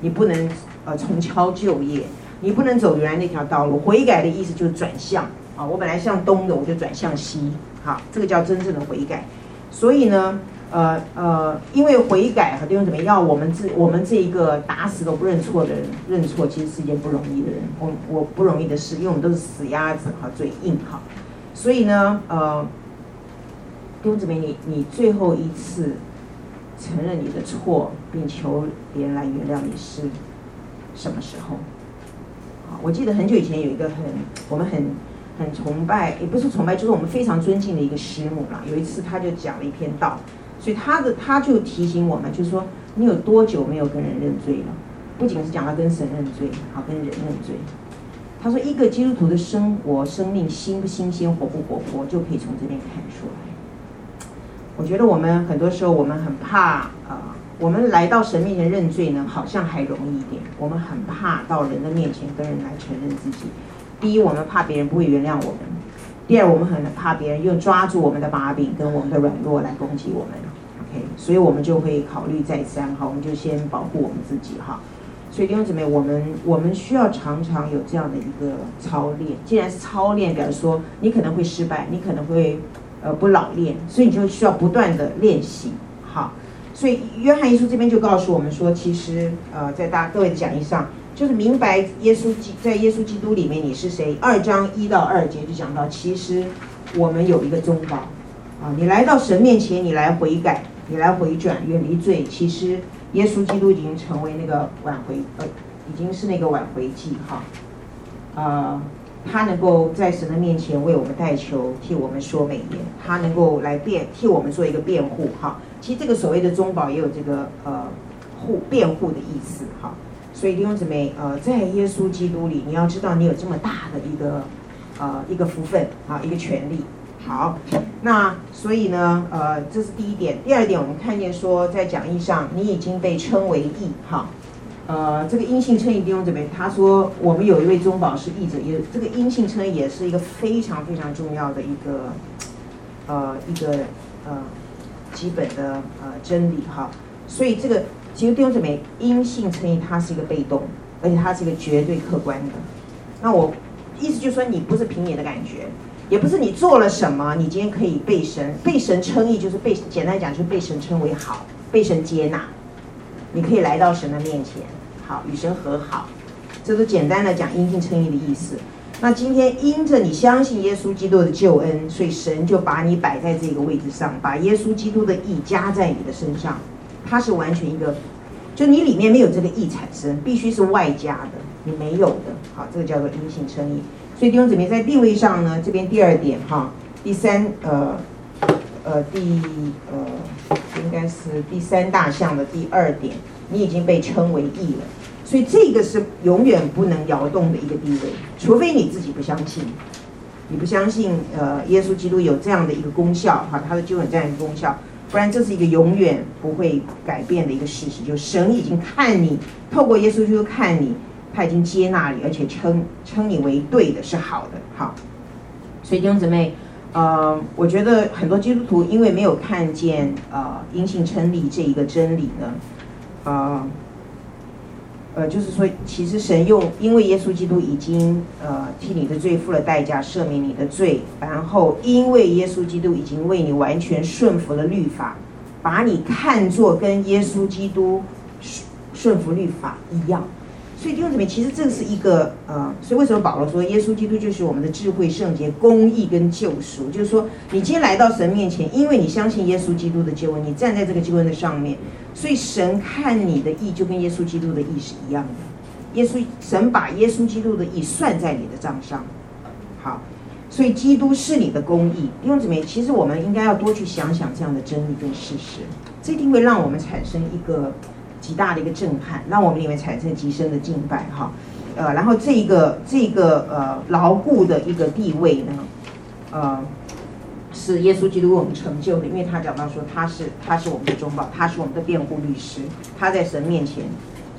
你不能呃重操旧业，你不能走原来那条道路。悔改的意思就是转向啊，我本来向东的，我就转向西。好，这个叫真正的悔改。所以呢。呃呃，因为悔改和弟兄姊妹要我们这我们这一个打死都不认错的人认错，其实是一件不容易的人。我我不容易的事，因为我们都是死鸭子哈，嘴硬哈。所以呢，呃，弟兄姊妹，你你最后一次承认你的错，并求别人来原谅你是什么时候？我记得很久以前有一个很我们很很崇拜，也不是崇拜，就是我们非常尊敬的一个师母啦。有一次他就讲了一篇道，所以他的他就提醒我们，就是说你有多久没有跟人认罪了？不仅是讲到跟神认罪，好跟人认罪。他说一个基督徒的生活生命新不新鲜，活不活泼，就可以从这边看出来。我觉得我们很多时候我们很怕啊、呃，我们来到神面前认罪呢，好像还容易一点。我们很怕到人的面前跟人来承认自己。第一，我们怕别人不会原谅我们；第二，我们很怕别人又抓住我们的把柄跟我们的软弱来攻击我们。所以我们就会考虑再三，哈，我们就先保护我们自己哈。所以弟兄姊妹，我们我们需要常常有这样的一个操练。既然是操练，表示说你可能会失败，你可能会。呃，不老练，所以你就需要不断的练习。好，所以约翰一书这边就告诉我们说，其实呃，在大各位的讲义上，就是明白耶稣基在耶稣基督里面你是谁。二章一到二节就讲到，其实我们有一个中保啊，你来到神面前，你来悔改，你来回转，远离罪。其实耶稣基督已经成为那个挽回，呃，已经是那个挽回祭哈，啊。他能够在神的面前为我们代求，替我们说美言。他能够来辩，替我们做一个辩护。哈，其实这个所谓的中保也有这个呃护辩护的意思。哈，所以弟兄姊妹，呃，在耶稣基督里，你要知道你有这么大的一个呃一个福分啊，一个权利。好，那所以呢，呃，这是第一点。第二点，我们看见说在讲义上，你已经被称为义。哈。呃，这个阴性称义弟兄姊妹，他说我们有一位中保是义者，也这个阴性称义也是一个非常非常重要的一个呃一个呃基本的呃真理哈。所以这个其实弟兄姊妹，阴性称义它是一个被动，而且它是一个绝对客观的。那我意思就是说，你不是凭你的感觉，也不是你做了什么，你今天可以被神被神称义，就是被简单讲就是被神称为好，被神接纳，你可以来到神的面前。好，与神和好，这是简单的讲因信称义的意思。那今天因着你相信耶稣基督的救恩，所以神就把你摆在这个位置上，把耶稣基督的义加在你的身上。它是完全一个，就你里面没有这个义产生，必须是外加的，你没有的。好，这个叫做因信称义。所以弟兄姊妹在地位上呢，这边第二点哈，第三呃呃第呃应该是第三大项的第二点，你已经被称为义了。所以这个是永远不能摇动的一个地位，除非你自己不相信，你不相信呃耶稣基督有这样的一个功效哈，他的救恩这样一个功效，不然这是一个永远不会改变的一个事实，就是神已经看你透过耶稣基督看你，他已经接纳你，而且称称你为对的，是好的，好。所以弟兄姊妹，呃，我觉得很多基督徒因为没有看见呃因信称义这一个真理呢，呃。呃，就是说，其实神用，因为耶稣基督已经呃替你的罪付了代价，赦免你的罪，然后因为耶稣基督已经为你完全顺服了律法，把你看作跟耶稣基督顺顺服律法一样。所以弟兄姊妹，其实这是一个呃，所以为什么保罗说耶稣基督就是我们的智慧、圣洁、公义跟救赎？就是说，你今天来到神面前，因为你相信耶稣基督的救恩，你站在这个救恩的上面，所以神看你的义就跟耶稣基督的义是一样的。耶稣神把耶稣基督的义算在你的账上，好，所以基督是你的公义。弟兄姊妹，其实我们应该要多去想想这样的真理跟事实，这一定会让我们产生一个。极大的一个震撼，让我们里面产生极深的敬拜哈，呃，然后这个这个呃牢固的一个地位呢，呃，是耶稣基督为我们成就的，因为他讲到说他是他是我们的中保，他是我们的辩护律师，他在神面前，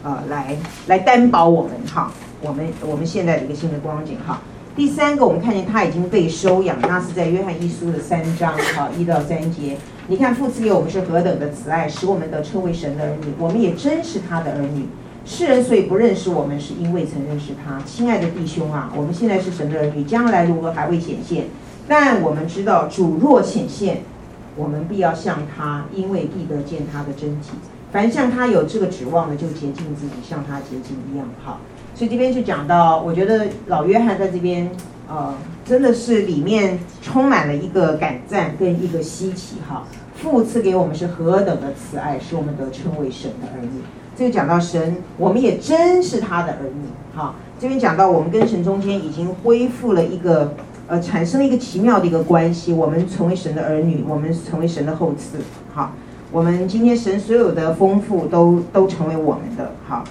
呃，来来担保我们哈，我们我们现在的一个新的光景哈。第三个，我们看见他已经被收养，那是在约翰一书的三章哈一到三节。你看父赐给我们是何等的慈爱，使我们得称为神的儿女，我们也真是他的儿女。世人所以不认识我们，是因为曾认识他。亲爱的弟兄啊，我们现在是神的儿女，将来如何还未显现，但我们知道主若显现，我们必要像他，因为必得见他的真体。凡像他有这个指望的，就洁净自己，像他洁净一样好。所以这边就讲到，我觉得老约翰在这边，呃，真的是里面充满了一个感赞跟一个稀奇哈。父赐给我们是何等的慈爱，使我们得称为神的儿女。这个讲到神，我们也真是他的儿女。哈，这边讲到我们跟神中间已经恢复了一个，呃，产生了一个奇妙的一个关系。我们成为神的儿女，我们成为神的后嗣。好，我们今天神所有的丰富都都成为我们的。好，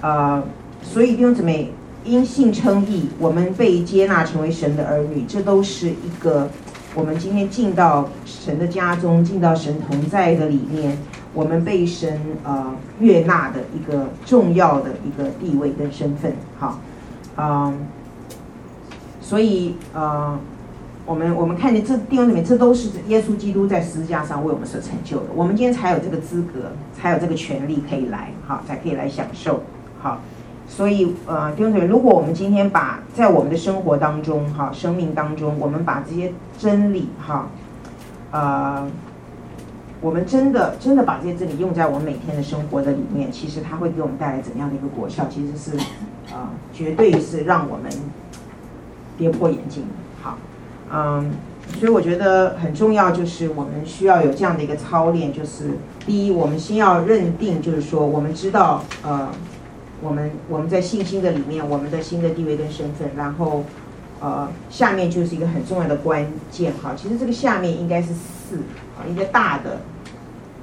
呃，所以弟兄姊妹，因信称义，我们被接纳成为神的儿女，这都是一个。我们今天进到神的家中，进到神同在的里面，我们被神呃悦纳的一个重要的一个地位跟身份，好，嗯，所以呃，我们我们看见这地方里面，这都是耶稣基督在十字架上为我们所成就的，我们今天才有这个资格，才有这个权利可以来，好，才可以来享受，好。所以，呃，弟兄姊妹，如果我们今天把在我们的生活当中，哈，生命当中，我们把这些真理，哈，呃，我们真的真的把这些真理用在我们每天的生活的里面，其实它会给我们带来怎样的一个果效？其实是，啊、呃，绝对是让我们跌破眼镜。好，嗯，所以我觉得很重要，就是我们需要有这样的一个操练，就是第一，我们先要认定，就是说，我们知道，呃。我们我们在信心的里面，我们的新的地位跟身份，然后，呃，下面就是一个很重要的关键哈。其实这个下面应该是四啊，一个大的，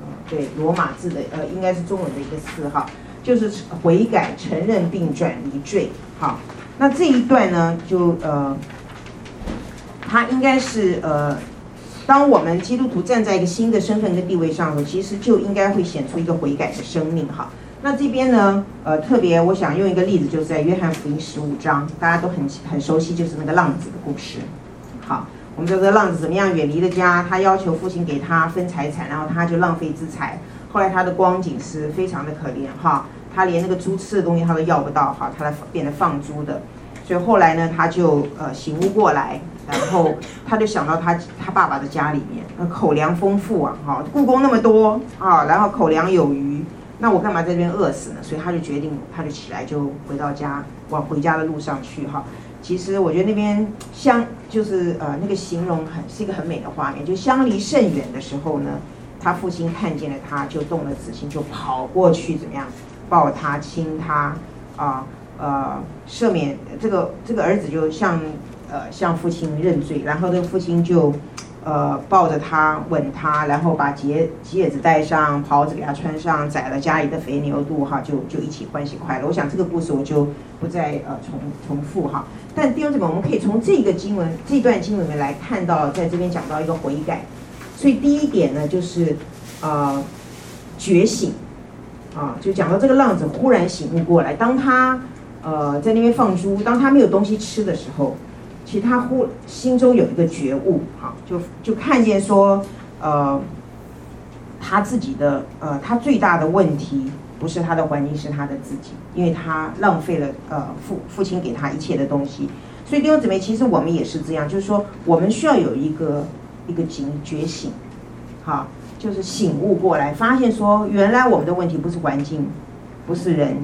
呃，对，罗马字的呃，应该是中文的一个四哈，就是悔改、承认并转离罪。好，那这一段呢，就呃，它应该是呃，当我们基督徒站在一个新的身份跟地位上的，其实就应该会显出一个悔改的生命哈。那这边呢，呃，特别我想用一个例子，就是在约翰福音十五章，大家都很很熟悉，就是那个浪子的故事。好，我们知道这个浪子怎么样远离了家，他要求父亲给他分财产，然后他就浪费资财。后来他的光景是非常的可怜哈，他连那个猪吃的东西他都要不到哈，他来变得放猪的。所以后来呢，他就呃醒悟过来，然后他就想到他他爸爸的家里面，那口粮丰富啊，哈，雇工那么多啊，然后口粮有余。那我干嘛在这边饿死呢？所以他就决定，他就起来就回到家，往回家的路上去哈。其实我觉得那边相就是呃那个形容很是一个很美的画面，就相离甚远的时候呢，他父亲看见了他，就动了慈心，就跑过去怎么样抱他亲他啊呃赦免这个这个儿子就向呃向父亲认罪，然后这个父亲就。呃，抱着他，吻他，然后把戒戒指戴上，袍子给他穿上，宰了家里的肥牛肚，哈，就就一起欢喜快乐。我想这个故事我就不再呃重重复哈。但弟兄姊妹，我们可以从这个经文这段经文里面来看到，在这边讲到一个悔改。所以第一点呢，就是呃觉醒啊，就讲到这个浪子忽然醒悟过来，当他呃在那边放猪，当他没有东西吃的时候。其实他忽心中有一个觉悟，哈，就就看见说，呃，他自己的呃，他最大的问题不是他的环境，是他的自己，因为他浪费了呃父父亲给他一切的东西。所以弟兄姊妹，其实我们也是这样，就是说我们需要有一个一个警觉醒，哈，就是醒悟过来，发现说原来我们的问题不是环境，不是人。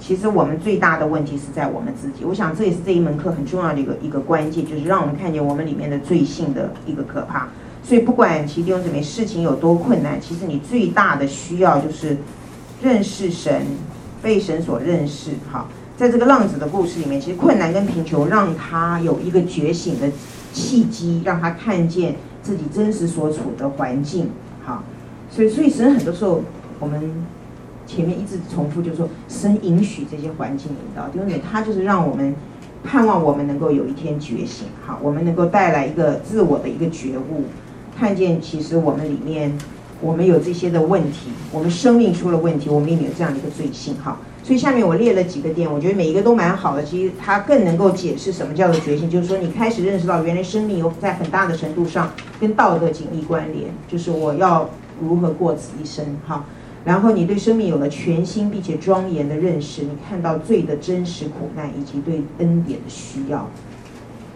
其实我们最大的问题是在我们自己，我想这也是这一门课很重要的一个一个关键，就是让我们看见我们里面的罪性的一个可怕。所以不管其弟兄姊妹事情有多困难，其实你最大的需要就是认识神，被神所认识。哈，在这个浪子的故事里面，其实困难跟贫穷让他有一个觉醒的契机，让他看见自己真实所处的环境。哈，所以所以神很多时候我们。前面一直重复，就是说，神允许这些环境引导，因为他就是让我们盼望我们能够有一天觉醒，好，我们能够带来一个自我的一个觉悟，看见其实我们里面我们有这些的问题，我们生命出了问题，我们里面有这样的一个罪性，哈，所以下面我列了几个点，我觉得每一个都蛮好的，其实它更能够解释什么叫做觉醒，就是说你开始认识到原来生命有在很大的程度上跟道德紧密关联，就是我要如何过此一生，哈。然后你对生命有了全新并且庄严的认识，你看到罪的真实苦难以及对恩典的需要，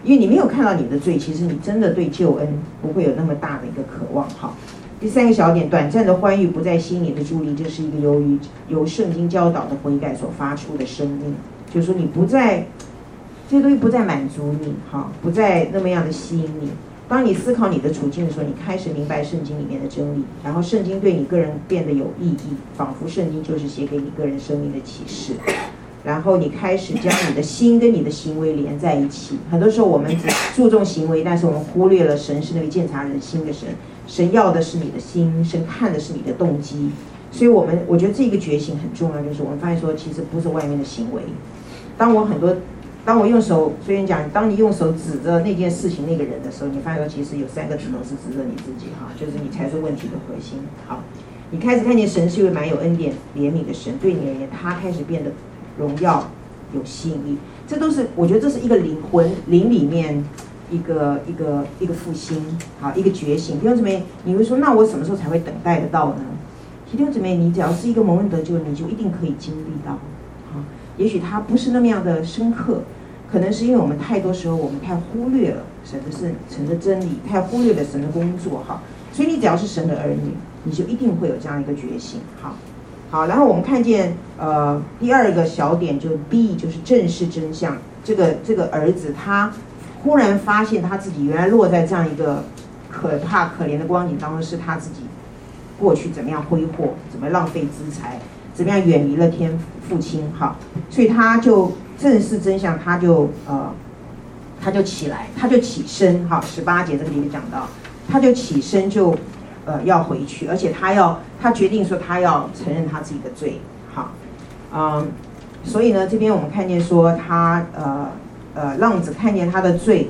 因为你没有看到你的罪，其实你真的对救恩不会有那么大的一个渴望。哈，第三个小点，短暂的欢愉不再吸引你的注意，这是一个由于由圣经教导的悔改所发出的声音，就是说你不再这些东西不再满足你，哈，不再那么样的吸引你。当你思考你的处境的时候，你开始明白圣经里面的真理，然后圣经对你个人变得有意义，仿佛圣经就是写给你个人生命的启示。然后你开始将你的心跟你的行为连在一起。很多时候我们只注重行为，但是我们忽略了神是那个鉴察人心的神。神要的是你的心，神看的是你的动机。所以，我们我觉得这个觉醒很重要，就是我们发现说，其实不是外面的行为。当我很多。当我用手，所以讲，当你用手指着那件事情、那个人的时候，你发现其实有三个指头是指着你自己，哈，就是你才是问题的核心。好，你开始看见神是一位蛮有恩典、怜悯的神，对你而言，他开始变得荣耀、有吸引力。这都是我觉得这是一个灵魂灵里面一个一个一个复兴，好，一个觉醒。弟兄姊妹，你会说，那我什么时候才会等待得到呢？弟兄姊妹，你只要是一个蒙恩得救，你就一定可以经历到。好，也许他不是那么样的深刻。可能是因为我们太多时候我们太忽略了神的圣神的真理，太忽略了神的工作哈。所以你只要是神的儿女，你就一定会有这样一个觉醒。好，好，然后我们看见呃第二个小点就 B 就是正视真相。这个这个儿子他忽然发现他自己原来落在这样一个可怕可怜的光景当中，是他自己过去怎么样挥霍，怎么浪费资财，怎么样远离了天父亲哈。所以他就。正视真相，他就呃，他就起来，他就起身，哈，十八节这个里面讲到，他就起身就呃要回去，而且他要他决定说他要承认他自己的罪，好，嗯，所以呢，这边我们看见说他呃呃浪子看见他的罪，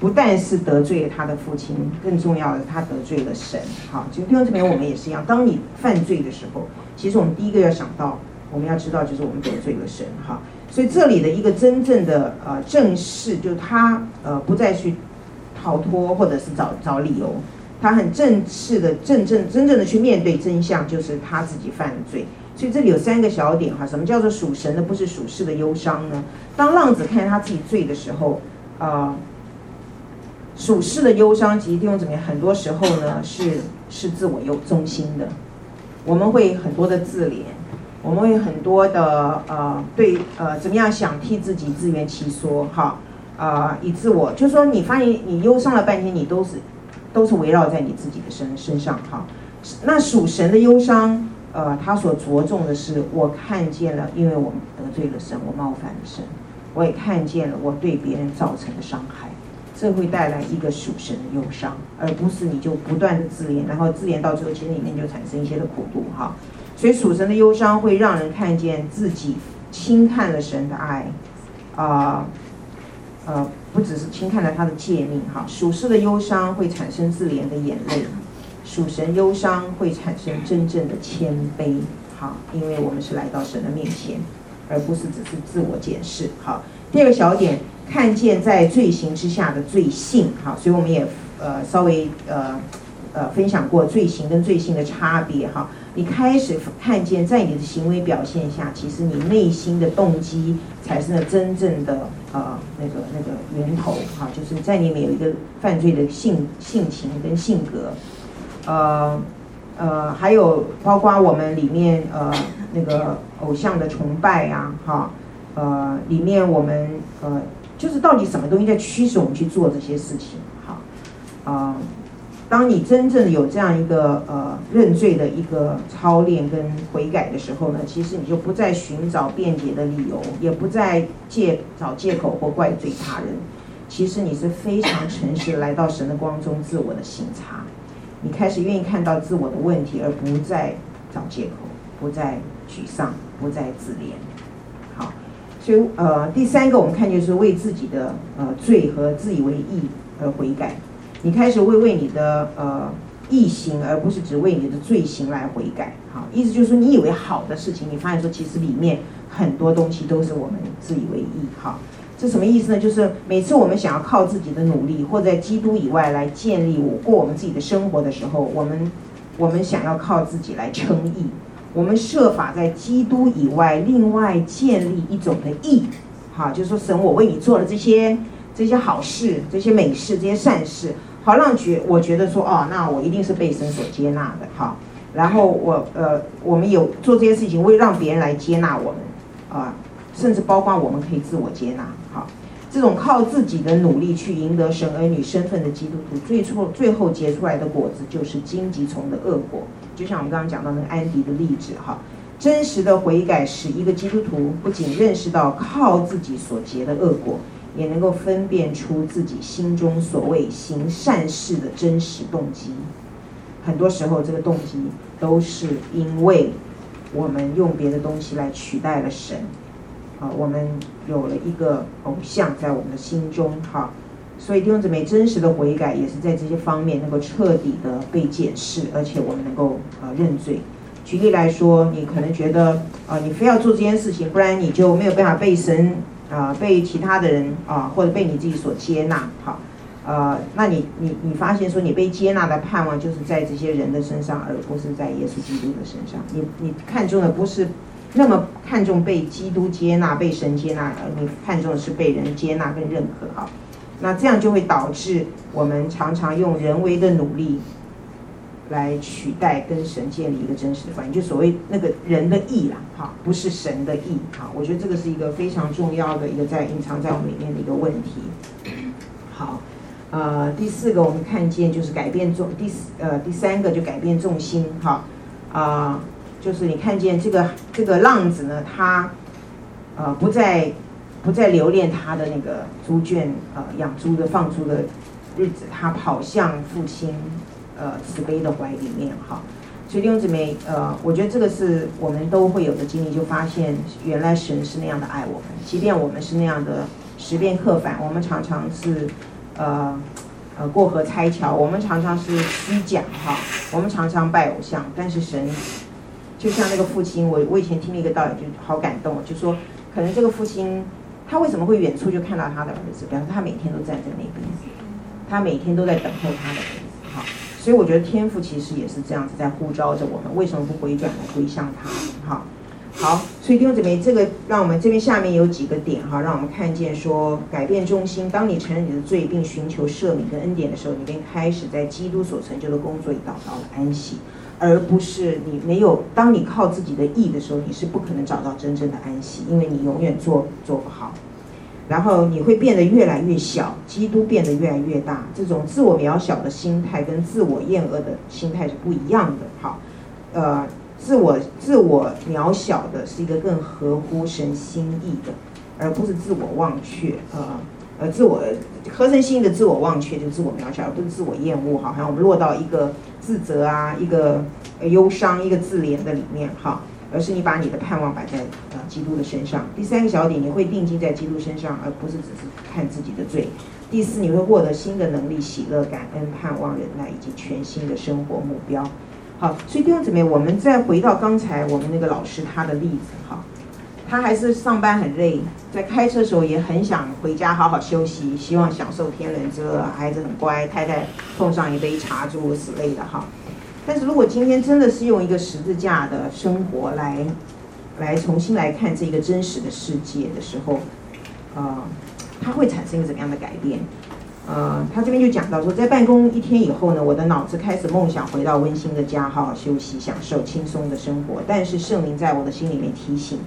不但是得罪了他的父亲，更重要的是他得罪了神，好，就弟兄姊妹我们也是一样，当你犯罪的时候，其实我们第一个要想到，我们要知道就是我们得罪了神，哈。所以这里的一个真正的呃正视，就是他呃不再去逃脱或者是找找理由，他很正式的正正真正的去面对真相，就是他自己犯罪。所以这里有三个小点哈，什么叫做属神的不是属世的忧伤呢？当浪子看见他自己罪的时候，啊、呃，属世的忧伤其实弟兄姊妹很多时候呢是是自我忧中心的，我们会很多的自怜。我们会很多的呃对呃怎么样想替自己自圆其说哈、呃、以自我就是说你发现你忧伤了半天你都是都是围绕在你自己的身身上哈那属神的忧伤呃他所着重的是我看见了因为我得罪了神我冒犯了神我也看见了我对别人造成的伤害这会带来一个属神的忧伤而不是你就不断的自怜然后自怜到最后其实里面就产生一些的苦毒哈。所以属神的忧伤会让人看见自己轻看了神的爱，啊、呃，不只是轻看了他的诫命哈。属世的忧伤会产生自怜的眼泪，属神忧伤会产生真正的谦卑，好，因为我们是来到神的面前，而不是只是自我检视。好，第二个小点，看见在罪行之下的罪性，好，所以我们也呃稍微呃呃分享过罪行跟罪性的差别哈。你开始看见，在你的行为表现下，其实你内心的动机才是那真正的呃那个那个源头哈，就是在里面有一个犯罪的性性情跟性格，呃呃，还有包括我们里面呃那个偶像的崇拜呀，哈，呃里面我们呃就是到底什么东西在驱使我们去做这些事情，哈，啊。当你真正有这样一个呃认罪的一个操练跟悔改的时候呢，其实你就不再寻找辩解的理由，也不再借找借口或怪罪他人。其实你是非常诚实来到神的光中自我的省察，你开始愿意看到自我的问题，而不再找借口，不再沮丧，不再自怜。好，所以呃第三个我们看就是为自己的呃罪和自以为义而悔改。你开始会为你的呃义行，而不是只为你的罪行来悔改。好，意思就是说，你以为好的事情，你发现说其实里面很多东西都是我们自以为义。好，这什么意思呢？就是每次我们想要靠自己的努力，或在基督以外来建立我过我们自己的生活的时候，我们我们想要靠自己来称义，我们设法在基督以外另外建立一种的义。好，就是说神，我为你做了这些这些好事，这些美事，这些善事。好让觉，我觉得说哦，那我一定是被神所接纳的，好。然后我呃，我们有做这些事情，为让别人来接纳我们，啊，甚至包括我们可以自我接纳，好。这种靠自己的努力去赢得神儿女身份的基督徒，最初最后结出来的果子就是荆棘丛的恶果。就像我们刚刚讲到那个安迪的例子哈，真实的悔改使一个基督徒不仅认识到靠自己所结的恶果，也能够分辨出自己心中所谓行善事的真实动机。很多时候，这个动机都是因为我们用别的东西来取代了神。啊，我们有了一个偶像在我们的心中，哈，所以弟兄姊妹真实的悔改也是在这些方面能够彻底的被检视，而且我们能够啊认罪。举例来说，你可能觉得啊，你非要做这件事情，不然你就没有办法被神啊，被其他的人啊，或者被你自己所接纳，好，呃，那你你你发现说你被接纳的盼望就是在这些人的身上，而不是在耶稣基督的身上。你你看中的不是。那么看重被基督接纳、被神接纳，而你看重的是被人接纳跟认可好，那这样就会导致我们常常用人为的努力来取代跟神建立一个真实的关系，就所谓那个人的意啦，哈，不是神的意哈。我觉得这个是一个非常重要的一个在隐藏在我们里面的一个问题。好，呃，第四个我们看见就是改变重，第四呃第三个就改变重心哈，啊。就是你看见这个这个浪子呢，他，呃，不再不再留恋他的那个猪圈，呃，养猪的放猪的日子，他跑向父亲，呃，慈悲的怀里面哈。所以弟兄姊妹，呃，我觉得这个是我们都会有的经历，就发现原来神是那样的爱我们，即便我们是那样的十面刻反，我们常常是，呃，呃，过河拆桥，我们常常是虚假哈，我们常常拜偶像，但是神。就像那个父亲，我我以前听了一个道理，就好感动，就说可能这个父亲他为什么会远处就看到他的儿子，表示他每天都站在那边，他每天都在等候他的儿子，哈，所以我觉得天赋其实也是这样子在呼召着我们，为什么不回转来归向他？哈，好，所以弟兄姊妹，这个让我们这边下面有几个点哈，让我们看见说改变中心，当你承认你的罪并寻求赦免跟恩典的时候，你便开始在基督所成就的工作里找到了安息。而不是你没有，当你靠自己的意的时候，你是不可能找到真正的安息，因为你永远做做不好。然后你会变得越来越小，基督变得越来越大。这种自我渺小的心态跟自我厌恶的心态是不一样的。好，呃，自我自我渺小的是一个更合乎神心意的，而不是自我忘却。呃，呃，自我合神心意的自我忘却就是自我渺小，而不是自我厌恶。好，好像我们落到一个。自责啊，一个忧伤，一个自怜的里面哈，而是你把你的盼望摆在啊基督的身上。第三个小点，你会定睛在基督身上，而不是只是看自己的罪。第四，你会获得新的能力、喜乐、感恩、盼望、忍耐以及全新的生活目标。好，所以弟兄姊妹，我们再回到刚才我们那个老师他的例子哈，他还是上班很累，在开车的时候也很想回家好好休息，希望享受天伦之乐，孩子很乖，太太奉上一杯茶诸如此类的哈。但是如果今天真的是用一个十字架的生活来，来重新来看这个真实的世界的时候，呃，他会产生一个怎么样的改变？呃，他这边就讲到说，在办公一天以后呢，我的脑子开始梦想回到温馨的家，好好休息，享受轻松的生活。但是圣灵在我的心里面提醒。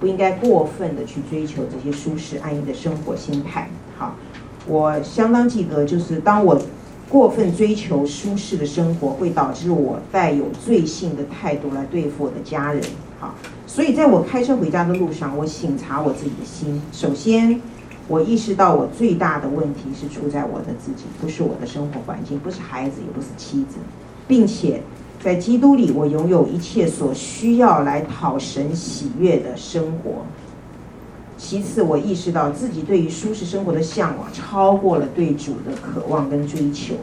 不应该过分的去追求这些舒适安逸的生活心态。好，我相当记得，就是当我过分追求舒适的生活，会导致我带有罪性的态度来对付我的家人。好，所以在我开车回家的路上，我省察我自己的心。首先，我意识到我最大的问题是出在我的自己，不是我的生活环境，不是孩子，也不是妻子，并且。在基督里，我拥有一切所需要来讨神喜悦的生活。其次，我意识到自己对于舒适生活的向往超过了对主的渴望跟追求。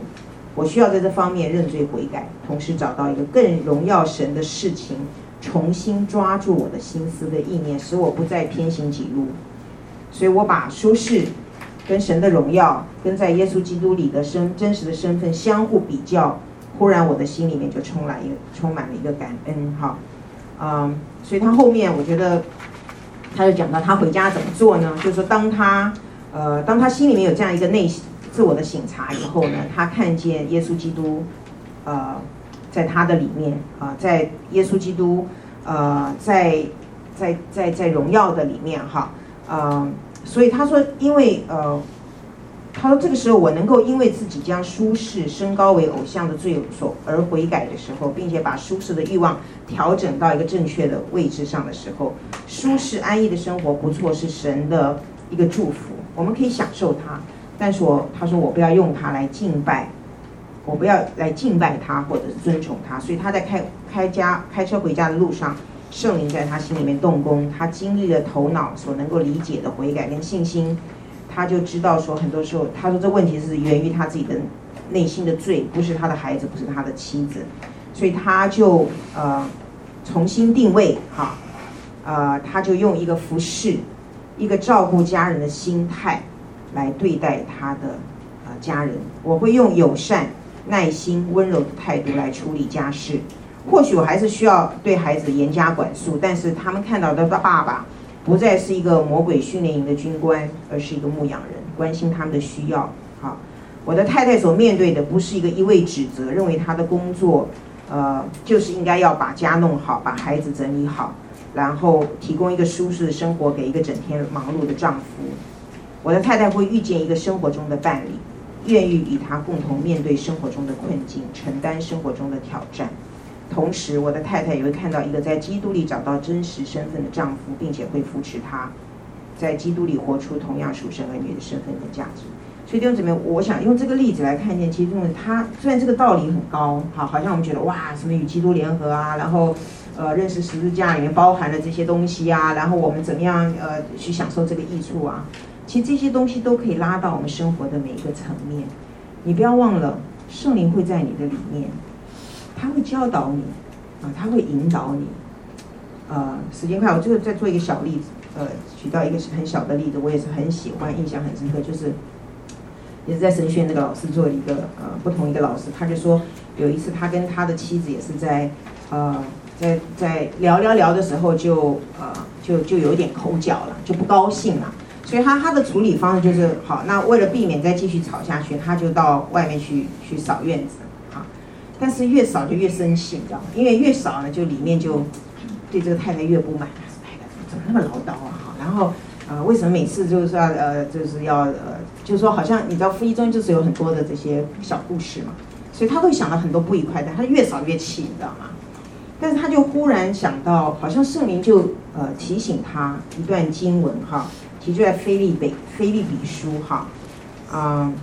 我需要在这方面认罪悔改，同时找到一个更荣耀神的事情，重新抓住我的心思的意念，使我不再偏行己路。所以我把舒适跟神的荣耀，跟在耶稣基督里的身真实的身份相互比较。忽然，我的心里面就充满一个充满了一个感恩，哈，嗯，所以他后面我觉得，他就讲到他回家怎么做呢？就是说，当他呃，当他心里面有这样一个内自我的省察以后呢，他看见耶稣基督，呃，在他的里面啊、在耶稣基督呃，在在在在荣耀的里面哈，嗯、呃，所以他说，因为呃，他说这个时候我能够因为自己将舒适升高为偶像的罪所而悔改的时候，并且把舒适的欲望调整到一个正确的位置上的时候，舒适安逸的生活不错，是神的一个祝福，我们可以享受它。但是我他说我不要用它来敬拜，我不要来敬拜他或者是尊崇他，所以他在开开家开车回家的路上。圣灵在他心里面动工，他经历了头脑所能够理解的悔改跟信心，他就知道说，很多时候他说这问题是源于他自己的内心的罪，不是他的孩子，不是他的妻子，所以他就呃重新定位哈，呃他就用一个服侍，一个照顾家人的心态来对待他的呃家人，我会用友善、耐心、温柔的态度来处理家事。或许我还是需要对孩子严加管束，但是他们看到的爸爸不再是一个魔鬼训练营的军官，而是一个牧羊人，关心他们的需要。好，我的太太所面对的不是一个一味指责，认为她的工作，呃，就是应该要把家弄好，把孩子整理好，然后提供一个舒适的生活给一个整天忙碌的丈夫。我的太太会遇见一个生活中的伴侣，愿意与他共同面对生活中的困境，承担生活中的挑战。同时，我的太太也会看到一个在基督里找到真实身份的丈夫，并且会扶持他，在基督里活出同样属神儿女的身份和价值。所以弟兄姊妹，我想用这个例子来看见，其中他虽然这个道理很高，好，好像我们觉得哇，什么与基督联合啊，然后呃，认识十字架里面包含了这些东西啊，然后我们怎么样呃去享受这个益处啊？其实这些东西都可以拉到我们生活的每一个层面。你不要忘了，圣灵会在你的里面。他会教导你，啊，他会引导你，呃，时间快，我最后再做一个小例子，呃，举到一个很小的例子，我也是很喜欢，印象很深刻，就是也是在神学那个老师做一个呃不同一个老师，他就说有一次他跟他的妻子也是在呃在在聊聊聊的时候就呃就就有点口角了，就不高兴了，所以他他的处理方式就是好，那为了避免再继续吵下去，他就到外面去去扫院子。但是越扫就越生气，你知道吗？因为越扫呢，就里面就对这个太太越不满。怎么那么唠叨啊？哈，然后呃，为什么每次就是说呃，就是要呃，就是说好像你知道，夫妻中就是有很多的这些小故事嘛，所以他会想到很多不愉快的，他越扫越气，你知道吗？但是他就忽然想到，好像圣灵就呃提醒他一段经文哈，提出在腓立比腓利比书哈，啊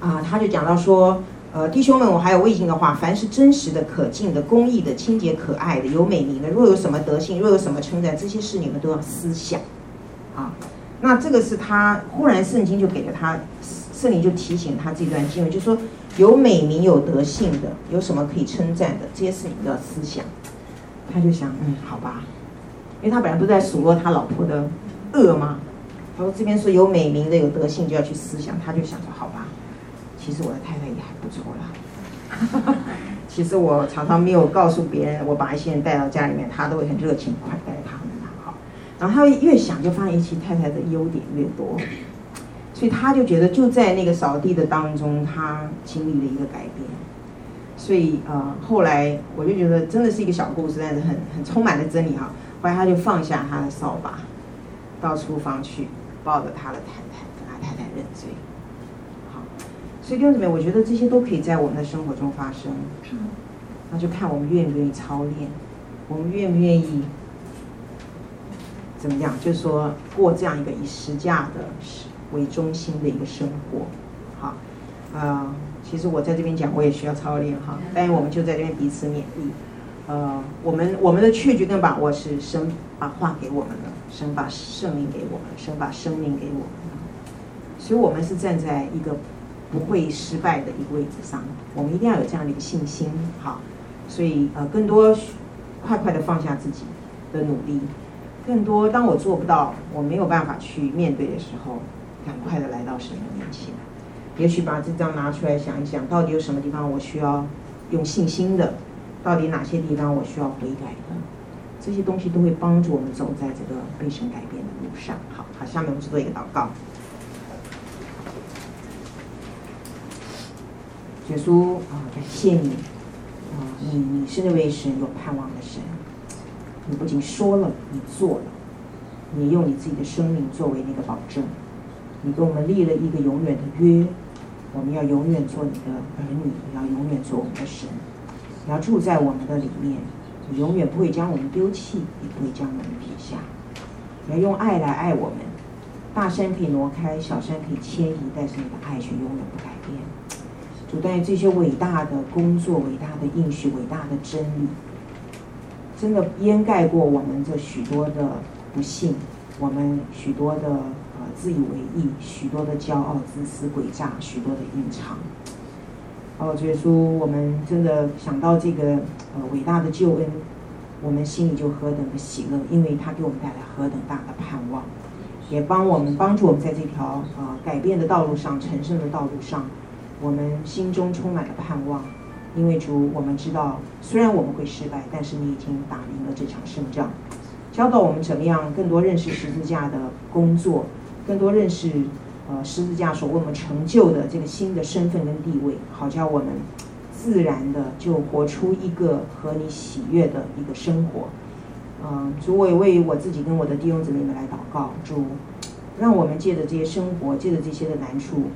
啊，他就讲到说。呃，弟兄们，我还有未尽的话，凡是真实的、可敬的、公义的、清洁可爱的、有美名的，若有什么德性，若有什么称赞，这些事你们都要思想。啊，那这个是他忽然圣经就给了他，圣灵就提醒他这段经文，就说有美名、有德性的，有什么可以称赞的，这些事你们都要思想。他就想，嗯，好吧，因为他本来不在数落他老婆的恶吗？他说这边说有美名的、有德性就要去思想，他就想说，好吧。其实我的太太也还不错啦。其实我常常没有告诉别人，我把一些人带到家里面，他都会很热情款待他们。好，然后他越想就发现，其实太太的优点越多，所以他就觉得就在那个扫地的当中，他经历了一个改变。所以呃，后来我就觉得真的是一个小故事，但是很很充满了真理哈。后来他就放下他的扫把，到厨房去抱着他的太太，跟他太太认罪。所以弟兄姊妹，我觉得这些都可以在我们的生活中发生。那就看我们愿不愿意操练，我们愿不愿意怎么样？就是说过这样一个以实价的为中心的一个生活。好，啊、呃，其实我在这边讲，我也需要操练哈。但是我们就在这边彼此勉励。呃，我们我们的确据跟把握是神把话给我们了，神把圣灵给我们，神把生命给我们。所以我们是站在一个。不会失败的一个位置上，我们一定要有这样的一个信心，好，所以呃，更多快快的放下自己的努力，更多当我做不到，我没有办法去面对的时候，赶快的来到神的面前，也许把这张拿出来想一想，到底有什么地方我需要用信心的，到底哪些地方我需要悔改的，这些东西都会帮助我们走在这个被神改变的路上。好，好，下面我们做一个祷告。耶稣啊，感谢你啊！你你是那位神有盼望的神，你不仅说了，你做了。你用你自己的生命作为那个保证，你给我们立了一个永远的约，我们要永远做你的儿女，你要永远做我们的神，你要住在我们的里面，你永远不会将我们丢弃，也不会将我们撇下。你要用爱来爱我们，大山可以挪开，小山可以迁移，但是你的爱却永远不改变。主，但这些伟大的工作、伟大的应许、伟大的真理，真的掩盖过我们这许多的不幸，我们许多的呃自以为意，许多的骄傲、自私、诡诈，许多的隐藏。哦，主耶稣，我们真的想到这个呃伟大的救恩。我们心里就何等的喜乐，因为他给我们带来何等大的盼望，也帮我们帮助我们在这条、呃、改变的道路上、成圣的道路上，我们心中充满了盼望。因为主，我们知道，虽然我们会失败，但是你已经打赢了这场胜仗，教导我们怎么样更多认识十字架的工作，更多认识呃十字架所为我们成就的这个新的身份跟地位，好叫我们。自然的就活出一个和你喜悦的一个生活，嗯，主，我也为我自己跟我的弟兄姊妹们来祷告，主，让我们借着这些生活，借着这些的难处，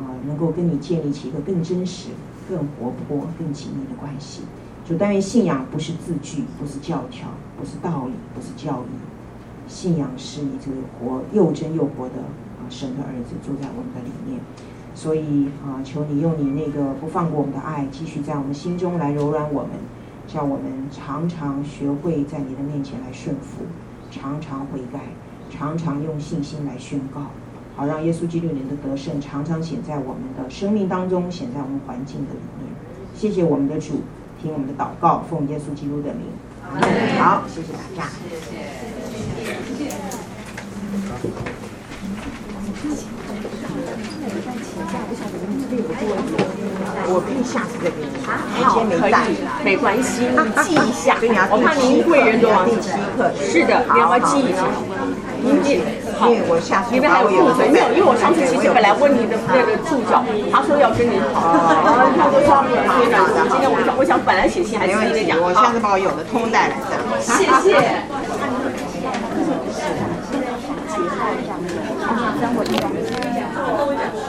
啊，能够跟你建立起一个更真实、更活泼、更紧密的关系。主，但愿信仰不是字句，不是教条，不是道理，不是教义，信仰是你这个活又真又活的啊神的儿子住在我们的里面。所以啊，求你用你那个不放过我们的爱，继续在我们心中来柔软我们，叫我们常常学会在你的面前来顺服，常常悔改，常常用信心来宣告，好让耶稣基督你的得胜常常显在我们的生命当中，显在我们环境的里面。谢谢我们的主，听我们的祷告，奉耶稣基督的名。好，谢谢大家。谢谢。谢谢。我可以下次再给你。好，可以，没关系，你记一下。我怕您贵人多忘记。是的，你要不要记一下？您记。好，因为我下次。因为还有库存，没有，因为我上次其实本来问你的那个助教，他说要跟你好。我想，我想本来写信还是跟你讲。我下次把我有的通带来这样。谢 谢。是。